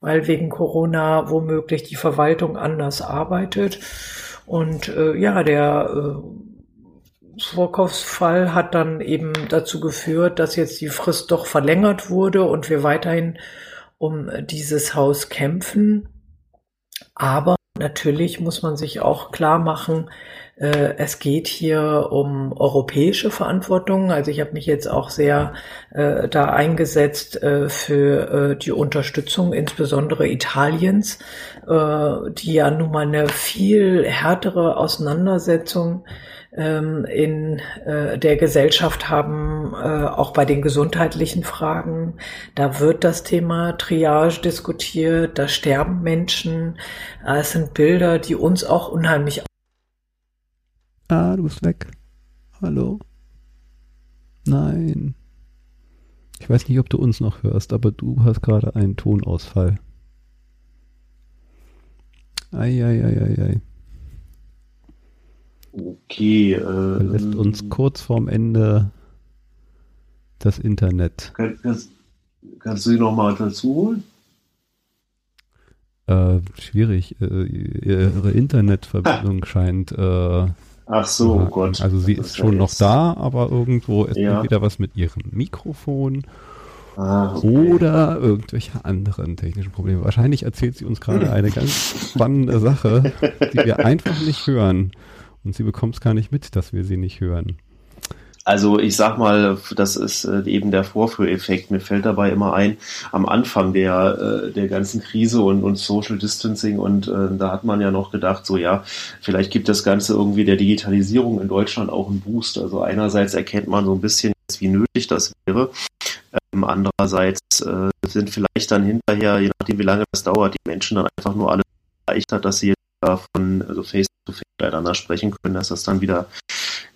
weil wegen Corona womöglich die Verwaltung anders arbeitet. Und äh, ja, der äh, Vorkaufsfall hat dann eben dazu geführt, dass jetzt die Frist doch verlängert wurde und wir weiterhin um dieses Haus kämpfen. Aber natürlich muss man sich auch klar machen, äh, es geht hier um europäische Verantwortung. Also ich habe mich jetzt auch sehr äh, da eingesetzt äh, für äh, die Unterstützung, insbesondere Italiens, äh, die ja nun mal eine viel härtere Auseinandersetzung ähm, in äh, der Gesellschaft haben, auch bei den gesundheitlichen Fragen. Da wird das Thema Triage diskutiert, da sterben Menschen. es sind Bilder, die uns auch unheimlich Ah, du bist weg. Hallo? Nein. Ich weiß nicht, ob du uns noch hörst, aber du hast gerade einen Tonausfall. Eieieiei. Okay. Äh, lässt uns kurz vorm Ende das Internet. Kann, kannst, kannst du sie nochmal dazu holen? Äh, schwierig. Äh, ihre Internetverbindung ha. scheint äh, Ach so, oh Gott. Also sie ist, schon noch da, aber irgendwo ist ja. entweder was mit ihrem Mikrofon ah, okay. oder irgendwelche anderen technischen Probleme. Wahrscheinlich erzählt sie uns gerade eine ganz spannende Sache, die wir einfach nicht hören. Und sie bekommt es gar nicht mit, dass wir sie nicht hören. Also ich sag mal, das ist äh, eben der Vorführeffekt. Mir fällt dabei immer ein, am Anfang der, äh, der ganzen Krise und, und Social Distancing und äh, da hat man ja noch gedacht, so ja, vielleicht gibt das Ganze irgendwie der Digitalisierung in Deutschland auch einen Boost. Also einerseits erkennt man so ein bisschen, wie nötig das wäre. Ähm, andererseits äh, sind vielleicht dann hinterher, je nachdem wie lange das dauert, die Menschen dann einfach nur alle erleichtert, dass sie jetzt von also face to face miteinander sprechen können, dass das dann wieder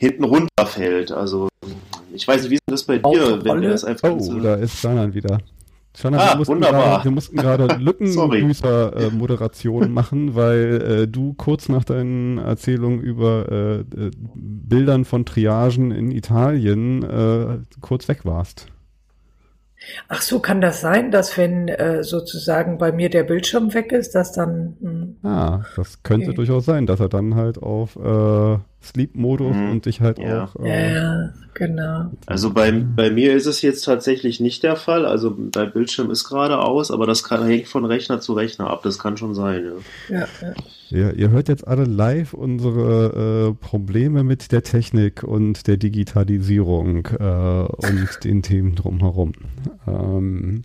hinten runterfällt. Also ich weiß nicht, wie ist das bei dir, wenn das einfach Oh, da ist Shannon wieder. Shannon, ah, wir, mussten grade, wir mussten gerade Lückengrüßer-Moderation machen, weil äh, du kurz nach deinen Erzählungen über äh, äh, Bildern von Triagen in Italien äh, kurz weg warst. Ach so, kann das sein, dass wenn äh, sozusagen bei mir der Bildschirm weg ist, dass dann. Ah, das könnte okay. durchaus sein, dass er dann halt auf äh, Sleep-Modus mhm. und dich halt ja. auch. Äh, ja, genau. Also bei, bei mir ist es jetzt tatsächlich nicht der Fall. Also dein Bildschirm ist gerade aus, aber das kann, hängt von Rechner zu Rechner ab. Das kann schon sein, ja. Ja, ja. ja ihr hört jetzt alle live unsere äh, Probleme mit der Technik und der Digitalisierung äh, und den Themen drumherum. Ähm,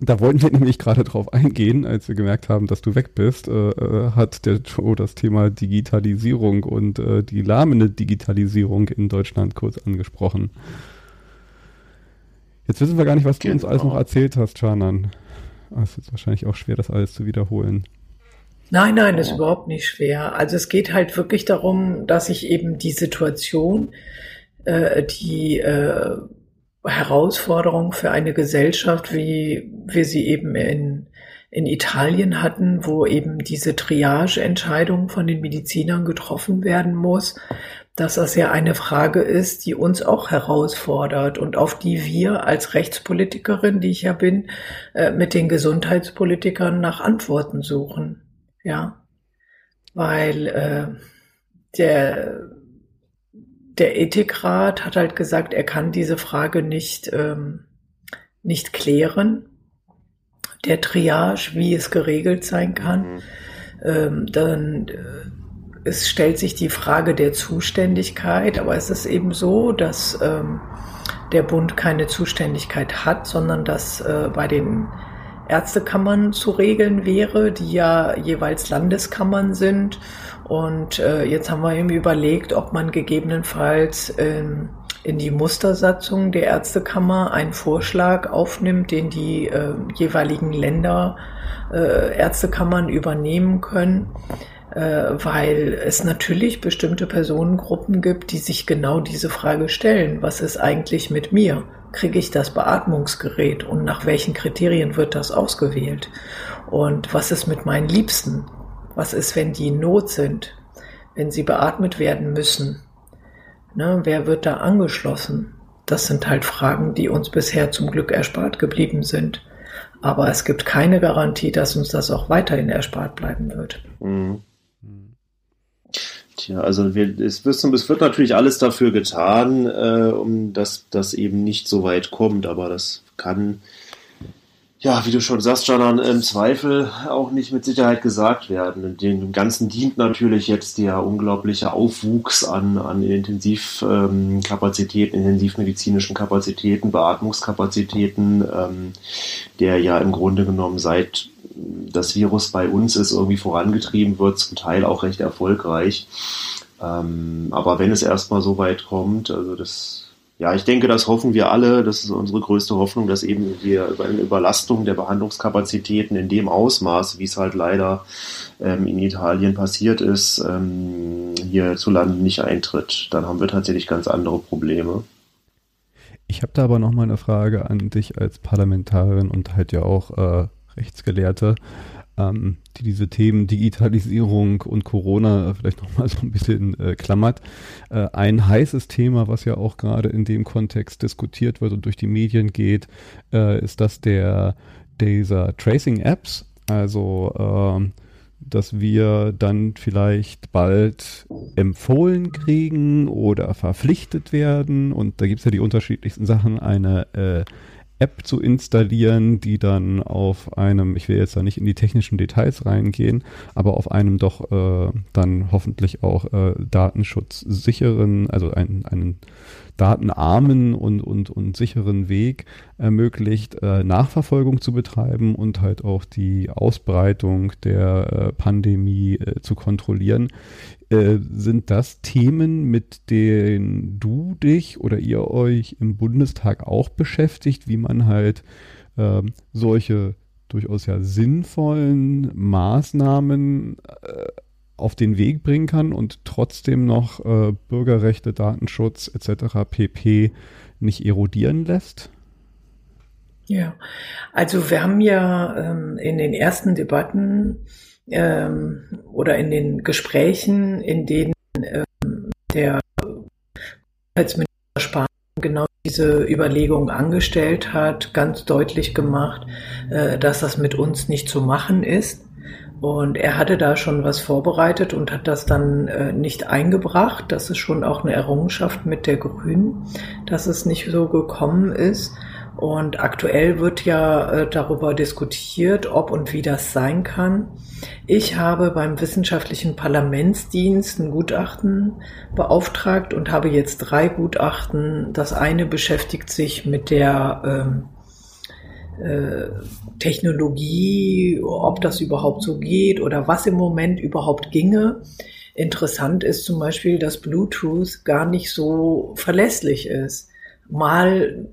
da wollten wir nämlich gerade drauf eingehen, als wir gemerkt haben, dass du weg bist, äh, äh, hat der Joe das Thema Digitalisierung und äh, die lahmende Digitalisierung in Deutschland kurz angesprochen. Jetzt wissen wir gar nicht, was du uns alles noch genau. erzählt hast, Chanan. Ah, es ist wahrscheinlich auch schwer, das alles zu wiederholen. Nein, nein, das ist überhaupt nicht schwer. Also es geht halt wirklich darum, dass ich eben die Situation, äh, die äh, Herausforderung für eine Gesellschaft, wie wir sie eben in, in Italien hatten, wo eben diese Triage-Entscheidung von den Medizinern getroffen werden muss, dass das ja eine Frage ist, die uns auch herausfordert und auf die wir als Rechtspolitikerin, die ich ja bin, äh, mit den Gesundheitspolitikern nach Antworten suchen. Ja, weil äh, der der Ethikrat hat halt gesagt, er kann diese Frage nicht, ähm, nicht klären. Der Triage, wie es geregelt sein kann. Mhm. Ähm, dann äh, es stellt sich die Frage der Zuständigkeit, aber es ist eben so, dass ähm, der Bund keine Zuständigkeit hat, sondern dass äh, bei den Ärztekammern zu regeln wäre, die ja jeweils Landeskammern sind und äh, jetzt haben wir eben überlegt, ob man gegebenenfalls ähm, in die Mustersatzung der Ärztekammer einen Vorschlag aufnimmt, den die äh, jeweiligen Länder äh, Ärztekammern übernehmen können, äh, weil es natürlich bestimmte Personengruppen gibt, die sich genau diese Frage stellen. Was ist eigentlich mit mir? Kriege ich das Beatmungsgerät und nach welchen Kriterien wird das ausgewählt? Und was ist mit meinen Liebsten? Was ist, wenn die in Not sind? Wenn sie beatmet werden müssen? Ne, wer wird da angeschlossen? Das sind halt Fragen, die uns bisher zum Glück erspart geblieben sind. Aber es gibt keine Garantie, dass uns das auch weiterhin erspart bleiben wird. Mhm. Tja, also wir, es, wird, es wird natürlich alles dafür getan, äh, um dass das eben nicht so weit kommt, aber das kann ja, wie du schon sagst, Janan, im Zweifel auch nicht mit Sicherheit gesagt werden. Dem Ganzen dient natürlich jetzt der unglaubliche Aufwuchs an, an Intensivkapazitäten, ähm, intensivmedizinischen Kapazitäten, Beatmungskapazitäten, ähm, der ja im Grunde genommen seit das Virus bei uns ist, irgendwie vorangetrieben wird, zum Teil auch recht erfolgreich. Ähm, aber wenn es erstmal so weit kommt, also das ja, ich denke, das hoffen wir alle. Das ist unsere größte Hoffnung, dass eben wir über eine Überlastung der Behandlungskapazitäten in dem Ausmaß, wie es halt leider ähm, in Italien passiert ist, ähm, hierzulande nicht eintritt. Dann haben wir tatsächlich ganz andere Probleme. Ich habe da aber noch mal eine Frage an dich als Parlamentarin und halt ja auch äh, Rechtsgelehrte ähm, die diese Themen Digitalisierung und Corona vielleicht nochmal so ein bisschen äh, klammert. Äh, ein heißes Thema, was ja auch gerade in dem Kontext diskutiert wird und durch die Medien geht, äh, ist das der dieser Tracing-Apps. Also ähm, dass wir dann vielleicht bald empfohlen kriegen oder verpflichtet werden. Und da gibt es ja die unterschiedlichsten Sachen. Eine äh, App zu installieren, die dann auf einem, ich will jetzt da nicht in die technischen Details reingehen, aber auf einem doch äh, dann hoffentlich auch äh, datenschutzsicheren, also ein, einen datenarmen und, und, und sicheren Weg ermöglicht, äh, Nachverfolgung zu betreiben und halt auch die Ausbreitung der äh, Pandemie äh, zu kontrollieren. Äh, sind das Themen, mit denen du dich oder ihr euch im Bundestag auch beschäftigt, wie man halt äh, solche durchaus ja sinnvollen Maßnahmen äh, auf den Weg bringen kann und trotzdem noch äh, Bürgerrechte, Datenschutz etc. pp. nicht erodieren lässt? Ja, also wir haben ja ähm, in den ersten Debatten ähm, oder in den Gesprächen, in denen ähm, der Gesundheitsminister Spahn genau diese Überlegung angestellt hat, ganz deutlich gemacht, äh, dass das mit uns nicht zu machen ist. Und er hatte da schon was vorbereitet und hat das dann äh, nicht eingebracht. Das ist schon auch eine Errungenschaft mit der Grünen, dass es nicht so gekommen ist. Und aktuell wird ja äh, darüber diskutiert, ob und wie das sein kann. Ich habe beim wissenschaftlichen Parlamentsdienst ein Gutachten beauftragt und habe jetzt drei Gutachten. Das eine beschäftigt sich mit der ähm, äh, Technologie, ob das überhaupt so geht oder was im Moment überhaupt ginge. Interessant ist zum Beispiel, dass Bluetooth gar nicht so verlässlich ist. Mal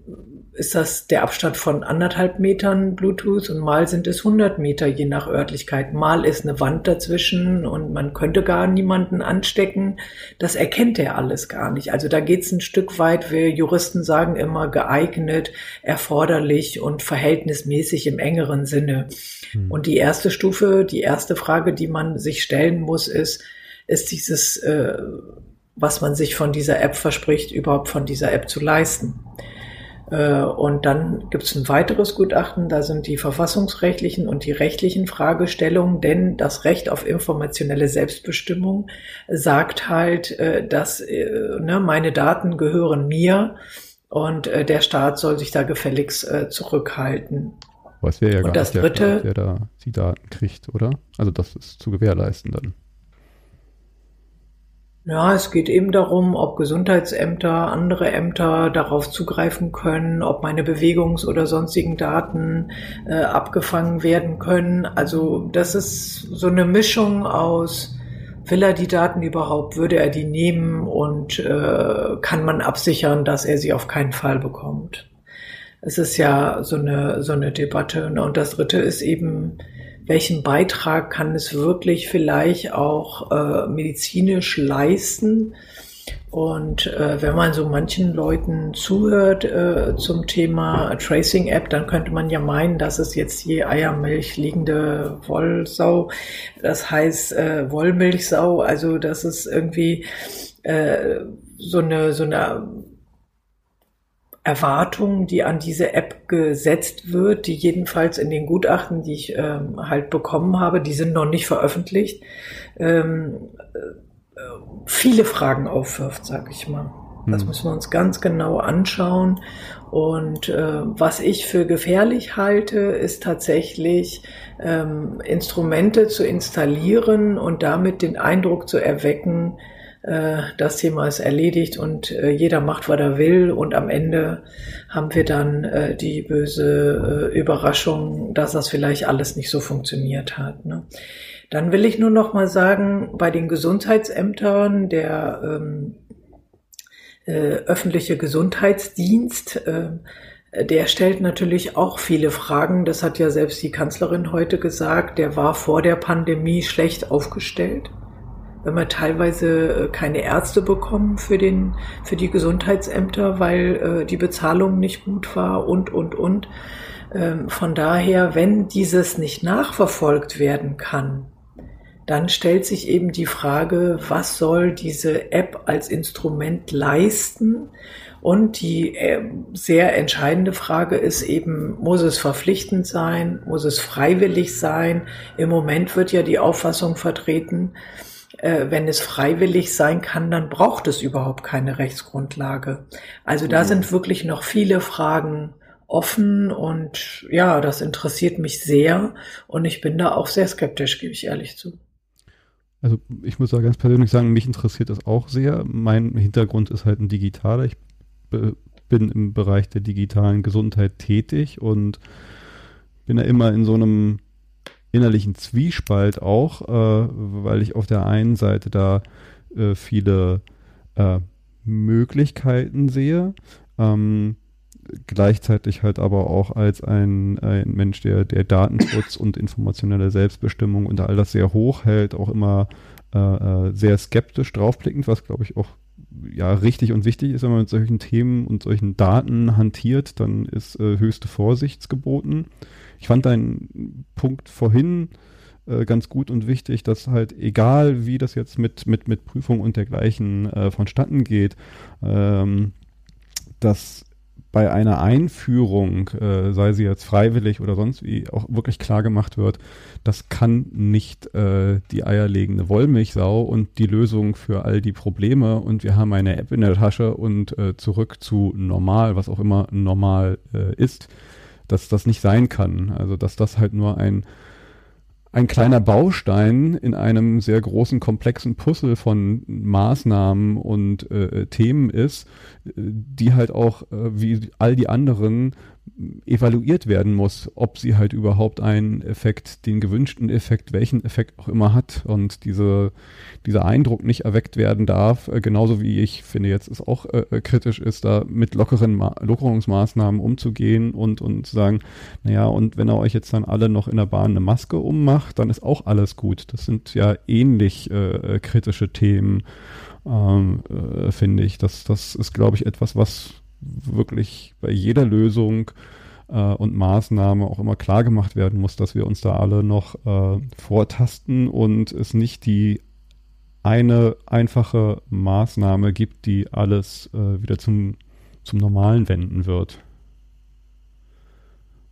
ist das der Abstand von anderthalb Metern Bluetooth und mal sind es 100 Meter je nach Örtlichkeit. Mal ist eine Wand dazwischen und man könnte gar niemanden anstecken. Das erkennt er alles gar nicht. Also da geht es ein Stück weit, wir Juristen sagen immer geeignet, erforderlich und verhältnismäßig im engeren Sinne. Hm. Und die erste Stufe, die erste Frage, die man sich stellen muss, ist, ist dieses, äh, was man sich von dieser App verspricht, überhaupt von dieser App zu leisten? Äh, und dann gibt es ein weiteres Gutachten, da sind die verfassungsrechtlichen und die rechtlichen Fragestellungen, denn das Recht auf informationelle Selbstbestimmung sagt halt, äh, dass äh, ne, meine Daten gehören mir und der Staat soll sich da gefälligst zurückhalten. Was wäre ja gar das nicht dritte, der Staat, der da die Daten kriegt, oder? Also das ist zu gewährleisten dann. Ja, es geht eben darum, ob Gesundheitsämter, andere Ämter darauf zugreifen können, ob meine Bewegungs- oder sonstigen Daten äh, abgefangen werden können. Also das ist so eine Mischung aus, will er die Daten überhaupt, würde er die nehmen und äh, kann man absichern, dass er sie auf keinen Fall bekommt. Es ist ja so eine, so eine Debatte. Und das Dritte ist eben, welchen Beitrag kann es wirklich vielleicht auch äh, medizinisch leisten. Und äh, wenn man so manchen Leuten zuhört äh, zum Thema Tracing App, dann könnte man ja meinen, dass es jetzt je Eiermilch liegende Wollsau, das heißt äh, Wollmilchsau, also dass es irgendwie äh, so eine so eine Erwartung, die an diese App gesetzt wird, die jedenfalls in den Gutachten, die ich ähm, halt bekommen habe, die sind noch nicht veröffentlicht, ähm, äh, viele Fragen aufwirft, sag ich mal. Das hm. müssen wir uns ganz genau anschauen. Und äh, was ich für gefährlich halte, ist tatsächlich ähm, Instrumente zu installieren und damit den Eindruck zu erwecken, das Thema ist erledigt und äh, jeder macht, was er will. Und am Ende haben wir dann äh, die böse Überraschung, dass das vielleicht alles nicht so funktioniert hat. Ne? Dann will ich nur noch mal sagen, bei den Gesundheitsämtern, der ähm, äh, öffentliche Gesundheitsdienst, äh, der stellt natürlich auch viele Fragen. Das hat ja selbst die Kanzlerin heute gesagt. Der war vor der Pandemie schlecht aufgestellt wenn wir teilweise äh, keine Ärzte bekommen für den, für die Gesundheitsämter, weil äh, die Bezahlung nicht gut war und, und, und. Ähm, von daher, wenn dieses nicht nachverfolgt werden kann, dann stellt sich eben die Frage, was soll diese App als Instrument leisten? Und die äh, sehr entscheidende Frage ist eben, muss es verpflichtend sein? Muss es freiwillig sein? Im Moment wird ja die Auffassung vertreten, wenn es freiwillig sein kann, dann braucht es überhaupt keine Rechtsgrundlage. Also da mhm. sind wirklich noch viele Fragen offen und ja, das interessiert mich sehr und ich bin da auch sehr skeptisch, gebe ich ehrlich zu. Also ich muss da ganz persönlich sagen, mich interessiert das auch sehr. Mein Hintergrund ist halt ein digitaler. Ich bin im Bereich der digitalen Gesundheit tätig und bin da immer in so einem innerlichen Zwiespalt auch, äh, weil ich auf der einen Seite da äh, viele äh, Möglichkeiten sehe, ähm, gleichzeitig halt aber auch als ein, ein Mensch, der, der Datenschutz und informationelle Selbstbestimmung und all das sehr hoch hält, auch immer äh, äh, sehr skeptisch draufblickend, was glaube ich auch ja richtig und wichtig ist, wenn man mit solchen Themen und solchen Daten hantiert, dann ist äh, höchste Vorsicht geboten. Ich fand deinen Punkt vorhin äh, ganz gut und wichtig, dass halt egal wie das jetzt mit, mit, mit Prüfung und dergleichen äh, vonstatten geht, ähm, dass bei einer Einführung, äh, sei sie jetzt freiwillig oder sonst wie, auch wirklich klar gemacht wird, das kann nicht äh, die eierlegende Wollmilchsau und die Lösung für all die Probleme und wir haben eine App in der Tasche und äh, zurück zu normal, was auch immer normal äh, ist dass das nicht sein kann. Also dass das halt nur ein, ein kleiner Baustein in einem sehr großen, komplexen Puzzle von Maßnahmen und äh, Themen ist, die halt auch, äh, wie all die anderen, evaluiert werden muss, ob sie halt überhaupt einen Effekt, den gewünschten Effekt, welchen Effekt auch immer hat und diese, dieser Eindruck nicht erweckt werden darf, äh, genauso wie ich finde jetzt es auch äh, äh kritisch ist, da mit lockeren Ma Lockerungsmaßnahmen umzugehen und, und zu sagen, naja, und wenn er euch jetzt dann alle noch in der Bahn eine Maske ummacht, dann ist auch alles gut. Das sind ja ähnlich äh, äh kritische Themen, ähm, äh, finde ich. Das, das ist, glaube ich, etwas, was wirklich bei jeder Lösung äh, und Maßnahme auch immer klar gemacht werden muss, dass wir uns da alle noch äh, vortasten und es nicht die eine einfache Maßnahme gibt, die alles äh, wieder zum, zum Normalen wenden wird.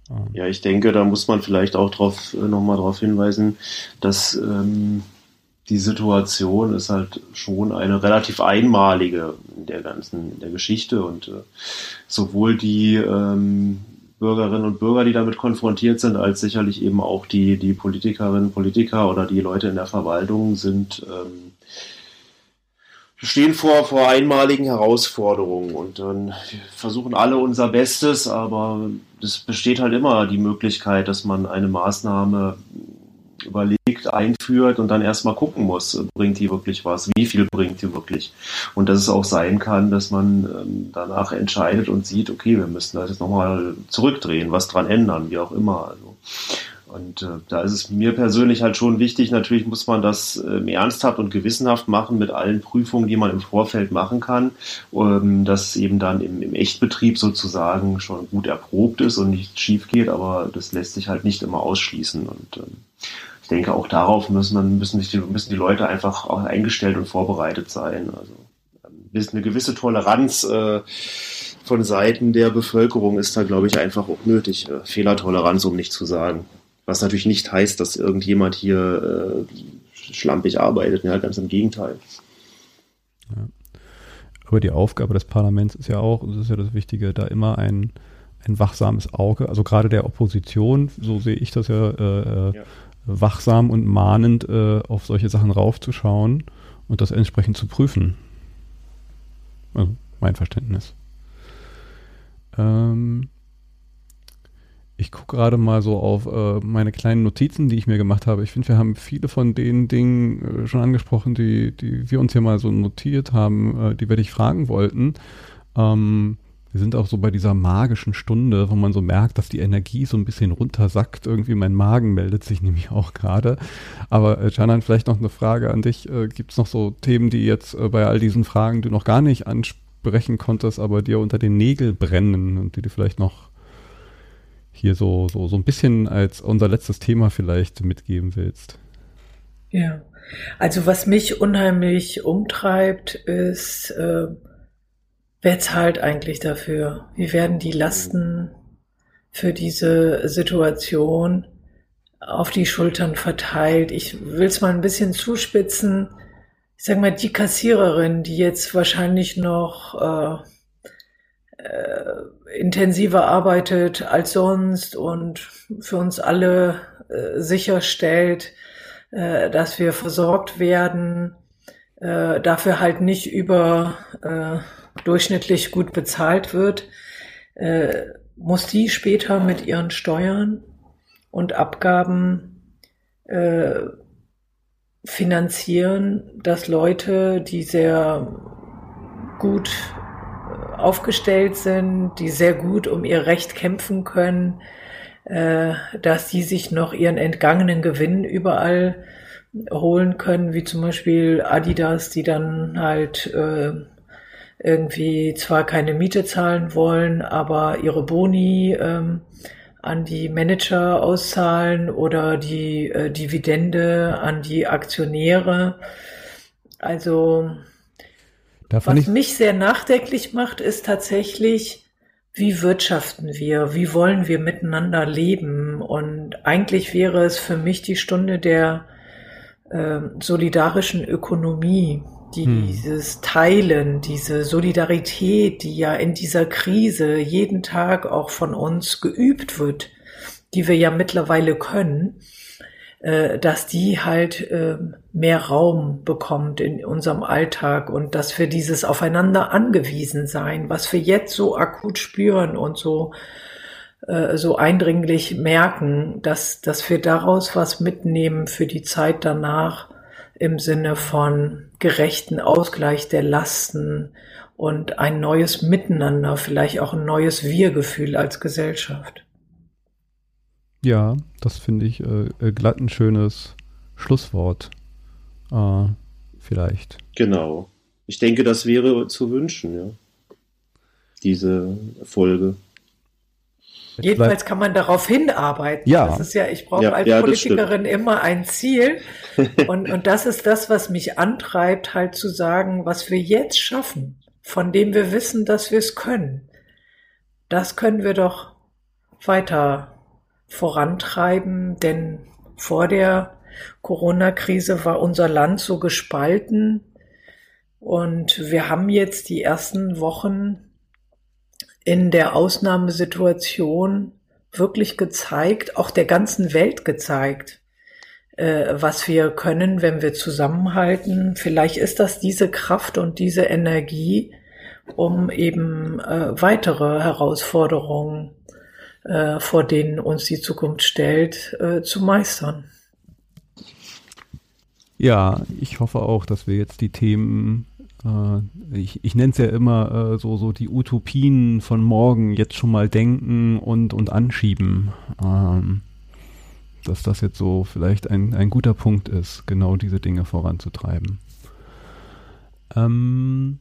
Ähm. Ja, ich denke, da muss man vielleicht auch drauf, äh, nochmal darauf hinweisen, dass ähm, die Situation ist halt schon eine relativ einmalige in der ganzen in der Geschichte und äh, sowohl die ähm, Bürgerinnen und Bürger, die damit konfrontiert sind, als sicherlich eben auch die, die Politikerinnen, Politiker oder die Leute in der Verwaltung sind, ähm, stehen vor, vor einmaligen Herausforderungen und dann versuchen alle unser Bestes, aber es besteht halt immer die Möglichkeit, dass man eine Maßnahme überlegt, einführt und dann erstmal gucken muss, bringt die wirklich was, wie viel bringt die wirklich. Und dass es auch sein kann, dass man ähm, danach entscheidet und sieht, okay, wir müssen das jetzt nochmal zurückdrehen, was dran ändern, wie auch immer. Also, und äh, da ist es mir persönlich halt schon wichtig, natürlich muss man das äh, ernsthaft und gewissenhaft machen mit allen Prüfungen, die man im Vorfeld machen kann, ähm, dass eben dann im, Echtbetrieb sozusagen schon gut erprobt ist und nicht schief geht, aber das lässt sich halt nicht immer ausschließen. Und ähm, denke, auch darauf müssen, dann müssen, die, müssen die Leute einfach auch eingestellt und vorbereitet sein. Also ähm, eine gewisse Toleranz äh, von Seiten der Bevölkerung ist da, glaube ich, einfach auch nötig. Äh, Fehlertoleranz, um nicht zu sagen. Was natürlich nicht heißt, dass irgendjemand hier äh, schlampig arbeitet. Ja, ganz im Gegenteil. Ja. Aber die Aufgabe des Parlaments ist ja auch, und das ist ja das Wichtige, da immer ein, ein wachsames Auge, also gerade der Opposition, so sehe ich das ja, äh, äh ja wachsam und mahnend äh, auf solche Sachen raufzuschauen und das entsprechend zu prüfen. Also mein Verständnis. Ähm, ich gucke gerade mal so auf äh, meine kleinen Notizen, die ich mir gemacht habe. Ich finde, wir haben viele von den Dingen äh, schon angesprochen, die, die wir uns hier mal so notiert haben, äh, die wir dich fragen wollten. Ähm, wir sind auch so bei dieser magischen Stunde, wo man so merkt, dass die Energie so ein bisschen runtersackt. Irgendwie mein Magen meldet sich nämlich auch gerade. Aber äh, vielleicht noch eine Frage an dich. Äh, Gibt es noch so Themen, die jetzt äh, bei all diesen Fragen du noch gar nicht ansprechen konntest, aber dir unter den Nägel brennen und die du vielleicht noch hier so, so, so ein bisschen als unser letztes Thema vielleicht mitgeben willst? Ja, also was mich unheimlich umtreibt, ist, äh, Wer zahlt eigentlich dafür? Wie werden die Lasten für diese Situation auf die Schultern verteilt? Ich will es mal ein bisschen zuspitzen. Ich sage mal, die Kassiererin, die jetzt wahrscheinlich noch äh, äh, intensiver arbeitet als sonst und für uns alle äh, sicherstellt, äh, dass wir versorgt werden, äh, dafür halt nicht über äh, durchschnittlich gut bezahlt wird, äh, muss die später mit ihren Steuern und Abgaben äh, finanzieren, dass Leute, die sehr gut äh, aufgestellt sind, die sehr gut um ihr Recht kämpfen können, äh, dass sie sich noch ihren entgangenen Gewinn überall holen können, wie zum Beispiel Adidas, die dann halt äh, irgendwie zwar keine Miete zahlen wollen, aber ihre Boni ähm, an die Manager auszahlen oder die äh, Dividende an die Aktionäre. Also was mich sehr nachdenklich macht, ist tatsächlich, wie wirtschaften wir, wie wollen wir miteinander leben. Und eigentlich wäre es für mich die Stunde der äh, solidarischen Ökonomie. Hm. dieses. Teilen, diese Solidarität, die ja in dieser Krise jeden Tag auch von uns geübt wird, die wir ja mittlerweile können, äh, dass die halt äh, mehr Raum bekommt in unserem Alltag und dass wir dieses Aufeinander angewiesen sein, was wir jetzt so akut spüren und so äh, so eindringlich merken, dass, dass wir daraus was mitnehmen für die Zeit danach im Sinne von gerechten Ausgleich der Lasten und ein neues Miteinander, vielleicht auch ein neues Wir-Gefühl als Gesellschaft. Ja, das finde ich äh, äh, glatt ein schönes Schlusswort. Äh, vielleicht. Genau. Ich denke, das wäre zu wünschen, ja. Diese Folge. Jedenfalls kann man darauf hinarbeiten. Ja. Das ist ja, ich brauche Ja, als ja, Politikerin immer ein Ziel. Und, und das ist das, was mich antreibt, halt zu sagen, was wir jetzt schaffen, von dem wir wissen, dass wir es können. Das können wir doch weiter vorantreiben, denn vor der Corona-Krise war unser Land so gespalten und wir haben jetzt die ersten Wochen in der Ausnahmesituation wirklich gezeigt, auch der ganzen Welt gezeigt, äh, was wir können, wenn wir zusammenhalten. Vielleicht ist das diese Kraft und diese Energie, um eben äh, weitere Herausforderungen, äh, vor denen uns die Zukunft stellt, äh, zu meistern. Ja, ich hoffe auch, dass wir jetzt die Themen, ich, ich nenne es ja immer äh, so, so die Utopien von morgen jetzt schon mal denken und, und anschieben. Ähm, dass das jetzt so vielleicht ein, ein guter Punkt ist, genau diese Dinge voranzutreiben. Ähm,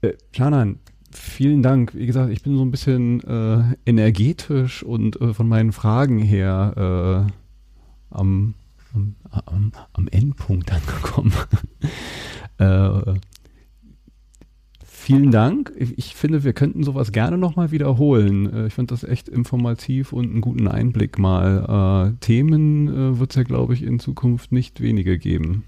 äh, Janan, vielen Dank. Wie gesagt, ich bin so ein bisschen äh, energetisch und äh, von meinen Fragen her äh, am, am, am, am Endpunkt angekommen. äh, vielen Dank. Ich, ich finde, wir könnten sowas gerne nochmal wiederholen. Äh, ich fand das echt informativ und einen guten Einblick mal. Äh, Themen äh, wird es ja, glaube ich, in Zukunft nicht wenige geben.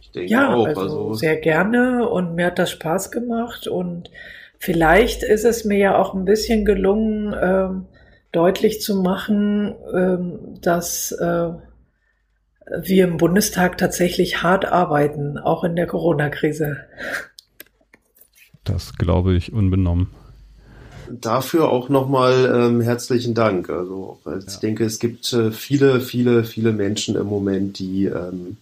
Ich denke Ja, auch. also, Also, sehr gerne und mir hat das Spaß gemacht und vielleicht ist es mir ja auch ein bisschen gelungen, ähm, deutlich zu machen, ähm, dass äh, wir im Bundestag tatsächlich hart arbeiten, auch in der Corona-Krise. Das glaube ich unbenommen. dafür auch nochmal ähm, herzlichen Dank. Also weil ich denke, es gibt äh, viele, viele, viele Menschen im Moment, die ähm,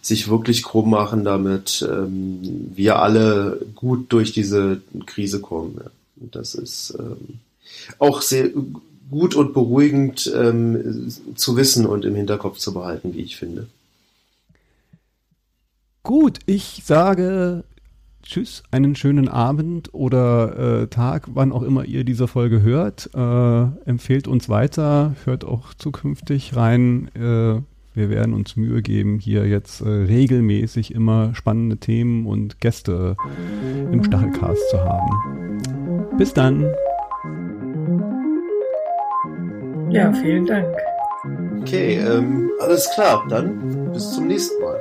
sich wirklich krumm machen, damit ähm, wir alle gut durch diese Krise kommen. Ja. Das ist ähm, auch sehr gut und beruhigend ähm, zu wissen und im Hinterkopf zu behalten, wie ich finde. Gut, ich sage Tschüss, einen schönen Abend oder äh, Tag, wann auch immer ihr diese Folge hört. Äh, empfehlt uns weiter, hört auch zukünftig rein. Äh, wir werden uns Mühe geben, hier jetzt äh, regelmäßig immer spannende Themen und Gäste im Stachelcast zu haben. Bis dann. Ja, vielen Dank. Okay, ähm, alles klar. Dann bis zum nächsten Mal.